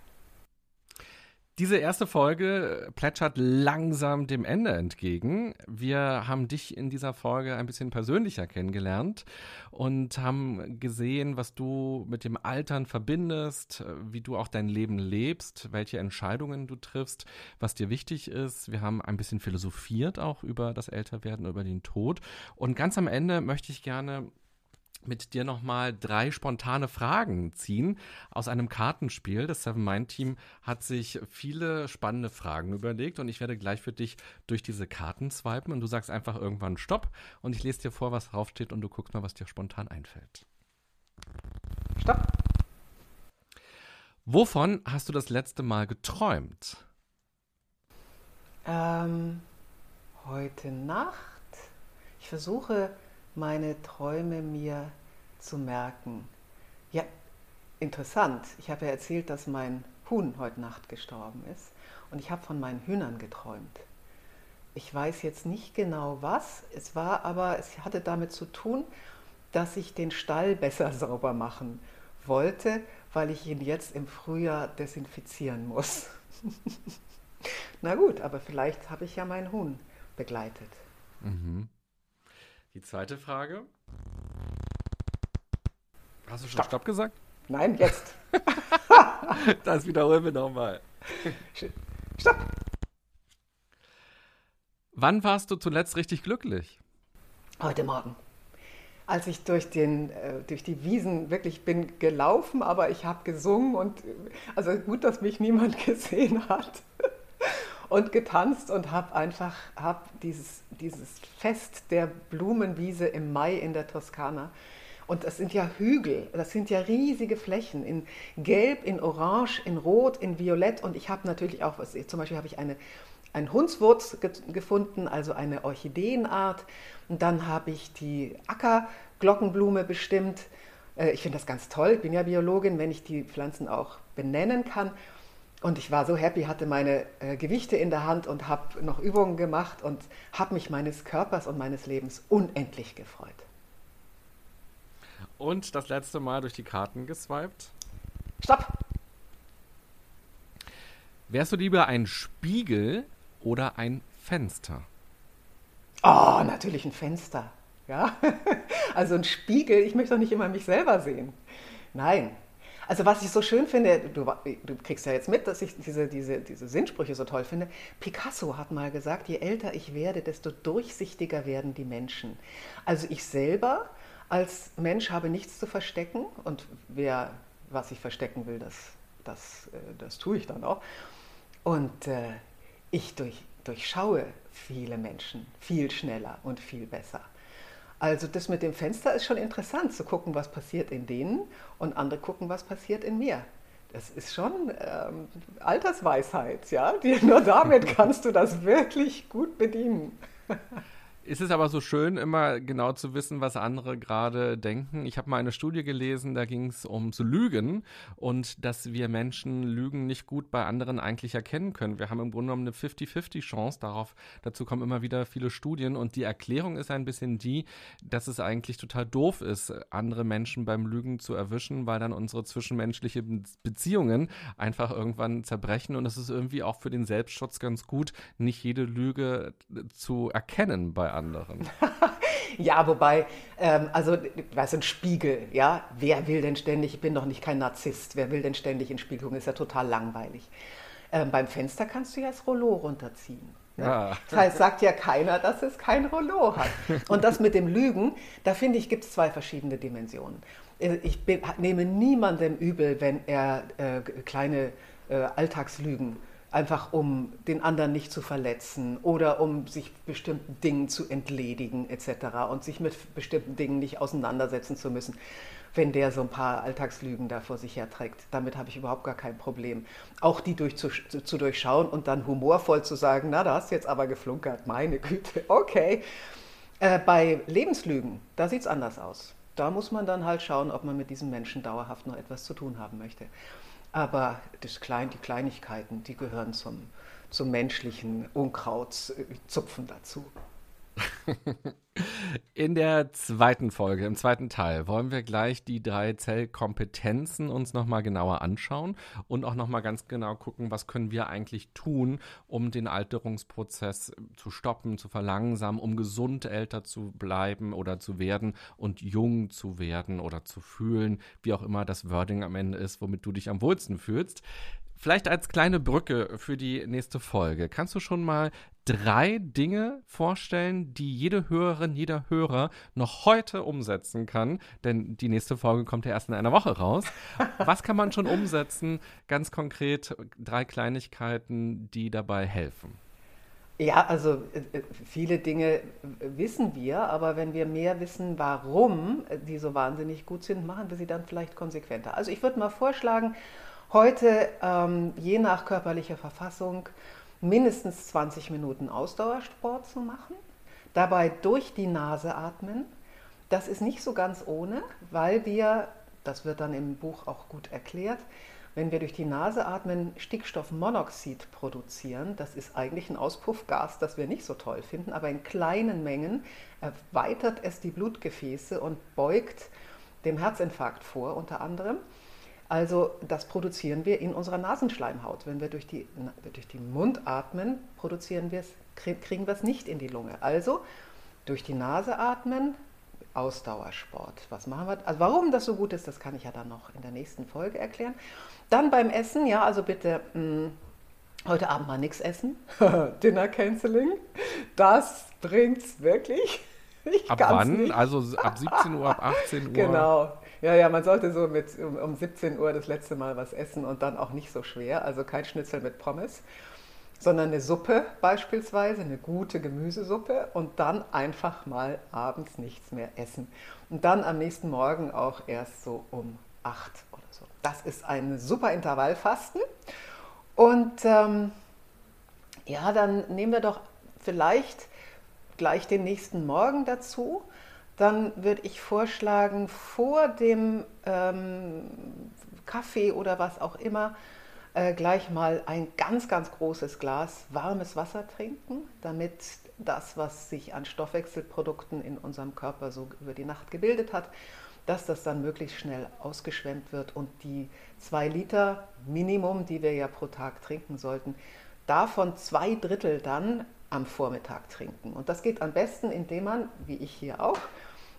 Diese erste Folge plätschert langsam dem Ende entgegen. Wir haben dich in dieser Folge ein bisschen persönlicher kennengelernt und haben gesehen, was du mit dem Altern verbindest, wie du auch dein Leben lebst, welche Entscheidungen du triffst, was dir wichtig ist. Wir haben ein bisschen philosophiert auch über das Älterwerden, über den Tod. Und ganz am Ende möchte ich gerne mit dir nochmal drei spontane Fragen ziehen aus einem Kartenspiel. Das Seven Mind Team hat sich viele spannende Fragen überlegt und ich werde gleich für dich durch diese Karten swipen und du sagst einfach irgendwann Stopp und ich lese dir vor, was draufsteht und du guckst mal, was dir spontan einfällt. Stopp. Wovon hast du das letzte Mal geträumt? Ähm, heute Nacht. Ich versuche meine Träume mir zu merken. Ja, interessant. Ich habe ja erzählt, dass mein Huhn heute Nacht gestorben ist und ich habe von meinen Hühnern geträumt. Ich weiß jetzt nicht genau was, es war aber, es hatte damit zu tun, dass ich den Stall besser sauber machen wollte, weil ich ihn jetzt im Frühjahr desinfizieren muss. Na gut, aber vielleicht habe ich ja mein Huhn begleitet. Mhm. Die zweite Frage. Hast du schon Stopp, Stopp gesagt? Nein, jetzt. das wiederholen wir nochmal. Stopp. Wann warst du zuletzt richtig glücklich? Heute Morgen. Als ich durch, den, äh, durch die Wiesen wirklich bin gelaufen, aber ich habe gesungen und also gut, dass mich niemand gesehen hat und getanzt und habe einfach hab dieses, dieses Fest der Blumenwiese im Mai in der Toskana. Und das sind ja Hügel, das sind ja riesige Flächen in Gelb, in Orange, in Rot, in Violett. Und ich habe natürlich auch, zum Beispiel habe ich eine, einen Hundswurz ge gefunden, also eine Orchideenart. Und dann habe ich die Ackerglockenblume bestimmt. Äh, ich finde das ganz toll, ich bin ja Biologin, wenn ich die Pflanzen auch benennen kann. Und ich war so happy, hatte meine äh, Gewichte in der Hand und habe noch Übungen gemacht und habe mich meines Körpers und meines Lebens unendlich gefreut. Und das letzte Mal durch die Karten geswiped? Stopp! Wärst du lieber ein Spiegel oder ein Fenster? Oh, natürlich ein Fenster. Ja, also ein Spiegel. Ich möchte doch nicht immer mich selber sehen. Nein, also was ich so schön finde, du, du, kriegst ja jetzt mit, dass ich diese, diese, diese Sinnsprüche so toll finde. Picasso hat mal gesagt, je älter ich werde, desto durchsichtiger werden die Menschen. Also ich selber als Mensch habe nichts zu verstecken und wer was ich verstecken will, das, das, äh, das tue ich dann auch. Und äh, ich durch, durchschaue viele Menschen viel schneller und viel besser. Also das mit dem Fenster ist schon interessant, zu gucken, was passiert in denen und andere gucken, was passiert in mir. Das ist schon ähm, Altersweisheit, ja. Nur damit kannst du das wirklich gut bedienen. Ist es aber so schön, immer genau zu wissen, was andere gerade denken. Ich habe mal eine Studie gelesen, da ging es ums Lügen und dass wir Menschen Lügen nicht gut bei anderen eigentlich erkennen können. Wir haben im Grunde genommen eine 50-50 Chance darauf. Dazu kommen immer wieder viele Studien und die Erklärung ist ein bisschen die, dass es eigentlich total doof ist, andere Menschen beim Lügen zu erwischen, weil dann unsere zwischenmenschlichen Beziehungen einfach irgendwann zerbrechen und es ist irgendwie auch für den Selbstschutz ganz gut, nicht jede Lüge zu erkennen bei anderen. ja, wobei, ähm, also, was ein Spiegel, ja, wer will denn ständig, ich bin doch nicht kein Narzisst, wer will denn ständig in Spiegelung, ist ja total langweilig. Ähm, beim Fenster kannst du ja das Rollo runterziehen. Ne? Ah. Das heißt, sagt ja keiner, dass es kein Rollo hat. Und das mit dem Lügen, da finde ich, gibt es zwei verschiedene Dimensionen. Äh, ich bin, nehme niemandem übel, wenn er äh, kleine äh, Alltagslügen einfach um den anderen nicht zu verletzen oder um sich bestimmten Dingen zu entledigen etc. und sich mit bestimmten Dingen nicht auseinandersetzen zu müssen, wenn der so ein paar Alltagslügen da vor sich herträgt. Damit habe ich überhaupt gar kein Problem. Auch die durch, zu, zu durchschauen und dann humorvoll zu sagen, na, da hast du jetzt aber geflunkert, meine Güte, okay. Äh, bei Lebenslügen, da sieht es anders aus. Da muss man dann halt schauen, ob man mit diesem Menschen dauerhaft noch etwas zu tun haben möchte. Aber das Klein, die Kleinigkeiten, die gehören zum, zum menschlichen Unkrautszupfen dazu. In der zweiten Folge, im zweiten Teil, wollen wir gleich die drei Zellkompetenzen uns nochmal genauer anschauen und auch nochmal ganz genau gucken, was können wir eigentlich tun, um den Alterungsprozess zu stoppen, zu verlangsamen, um gesund älter zu bleiben oder zu werden und jung zu werden oder zu fühlen, wie auch immer das Wording am Ende ist, womit du dich am wohlsten fühlst. Vielleicht als kleine Brücke für die nächste Folge. Kannst du schon mal drei Dinge vorstellen, die jede Hörerin, jeder Hörer noch heute umsetzen kann? Denn die nächste Folge kommt ja erst in einer Woche raus. Was kann man schon umsetzen? Ganz konkret drei Kleinigkeiten, die dabei helfen. Ja, also äh, viele Dinge wissen wir, aber wenn wir mehr wissen, warum die so wahnsinnig gut sind, machen wir sie dann vielleicht konsequenter. Also ich würde mal vorschlagen, heute ähm, je nach körperlicher Verfassung mindestens 20 Minuten Ausdauersport zu machen, dabei durch die Nase atmen. Das ist nicht so ganz ohne, weil wir, das wird dann im Buch auch gut erklärt, wenn wir durch die Nase atmen, Stickstoffmonoxid produzieren. Das ist eigentlich ein Auspuffgas, das wir nicht so toll finden, aber in kleinen Mengen erweitert es die Blutgefäße und beugt dem Herzinfarkt vor, unter anderem. Also das produzieren wir in unserer Nasenschleimhaut. Wenn wir durch, die, durch den Mund atmen, produzieren wir es, kriegen wir es nicht in die Lunge. Also durch die Nase atmen, Ausdauersport. Was machen wir? Also warum das so gut ist, das kann ich ja dann noch in der nächsten Folge erklären. Dann beim Essen, ja, also bitte mh, hm, heute Abend mal nichts essen. Dinner Canceling. Das bringt's wirklich. Ich ab wann? Nicht. Also ab 17 Uhr, ab 18 Uhr? Genau. Ja, ja, man sollte so mit um, um 17 Uhr das letzte Mal was essen und dann auch nicht so schwer. Also kein Schnitzel mit Pommes, sondern eine Suppe beispielsweise, eine gute Gemüsesuppe und dann einfach mal abends nichts mehr essen. Und dann am nächsten Morgen auch erst so um 8 oder so. Das ist ein super Intervallfasten. Und ähm, ja, dann nehmen wir doch vielleicht gleich den nächsten Morgen dazu dann würde ich vorschlagen, vor dem ähm, Kaffee oder was auch immer, äh, gleich mal ein ganz, ganz großes Glas warmes Wasser trinken, damit das, was sich an Stoffwechselprodukten in unserem Körper so über die Nacht gebildet hat, dass das dann möglichst schnell ausgeschwemmt wird und die zwei Liter Minimum, die wir ja pro Tag trinken sollten, davon zwei Drittel dann am Vormittag trinken. Und das geht am besten, indem man, wie ich hier auch,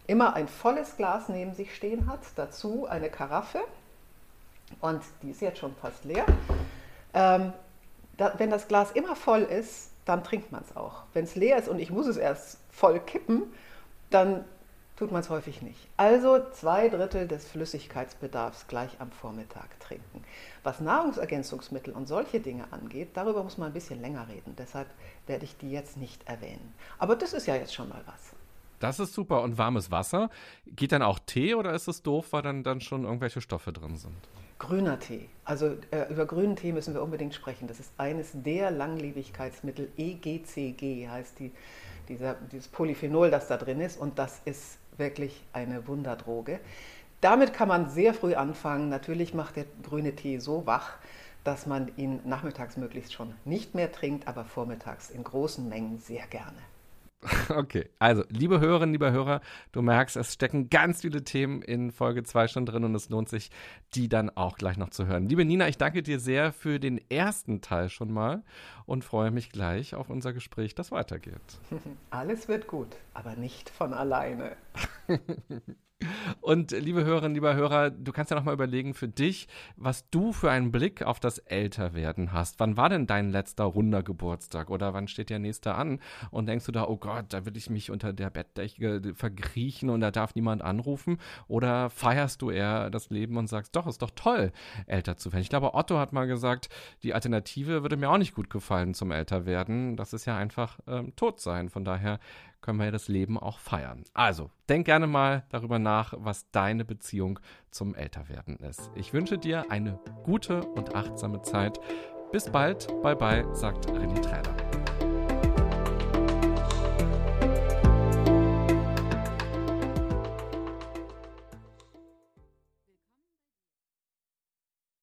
immer ein volles Glas neben sich stehen hat, dazu eine Karaffe und die ist jetzt schon fast leer. Ähm, da, wenn das Glas immer voll ist, dann trinkt man es auch. Wenn es leer ist und ich muss es erst voll kippen, dann tut man es häufig nicht. Also zwei Drittel des Flüssigkeitsbedarfs gleich am Vormittag trinken. Was Nahrungsergänzungsmittel und solche Dinge angeht, darüber muss man ein bisschen länger reden. Deshalb werde ich die jetzt nicht erwähnen. Aber das ist ja jetzt schon mal was. Das ist super. Und warmes Wasser. Geht dann auch Tee oder ist es doof, weil dann, dann schon irgendwelche Stoffe drin sind? Grüner Tee. Also äh, über grünen Tee müssen wir unbedingt sprechen. Das ist eines der Langlebigkeitsmittel. EGCG heißt die, dieser, dieses Polyphenol, das da drin ist. Und das ist wirklich eine Wunderdroge. Damit kann man sehr früh anfangen. Natürlich macht der grüne Tee so wach, dass man ihn nachmittags möglichst schon nicht mehr trinkt, aber vormittags in großen Mengen sehr gerne. Okay, also liebe Hörerinnen, lieber Hörer, du merkst, es stecken ganz viele Themen in Folge 2 schon drin und es lohnt sich, die dann auch gleich noch zu hören. Liebe Nina, ich danke dir sehr für den ersten Teil schon mal und freue mich gleich auf unser Gespräch, das weitergeht. Alles wird gut, aber nicht von alleine. Und liebe Hörerinnen, lieber Hörer, du kannst ja noch mal überlegen für dich, was du für einen Blick auf das Älterwerden hast. Wann war denn dein letzter runder Geburtstag oder wann steht der nächste an? Und denkst du da, oh Gott, da will ich mich unter der Bettdecke verkriechen und da darf niemand anrufen? Oder feierst du eher das Leben und sagst, doch, ist doch toll, älter zu werden? Ich glaube, Otto hat mal gesagt, die Alternative würde mir auch nicht gut gefallen zum Älterwerden. Das ist ja einfach ähm, tot sein. Von daher können wir ja das Leben auch feiern. Also, denk gerne mal darüber nach, was deine Beziehung zum Älterwerden ist. Ich wünsche dir eine gute und achtsame Zeit. Bis bald. Bye bye, sagt René Träder.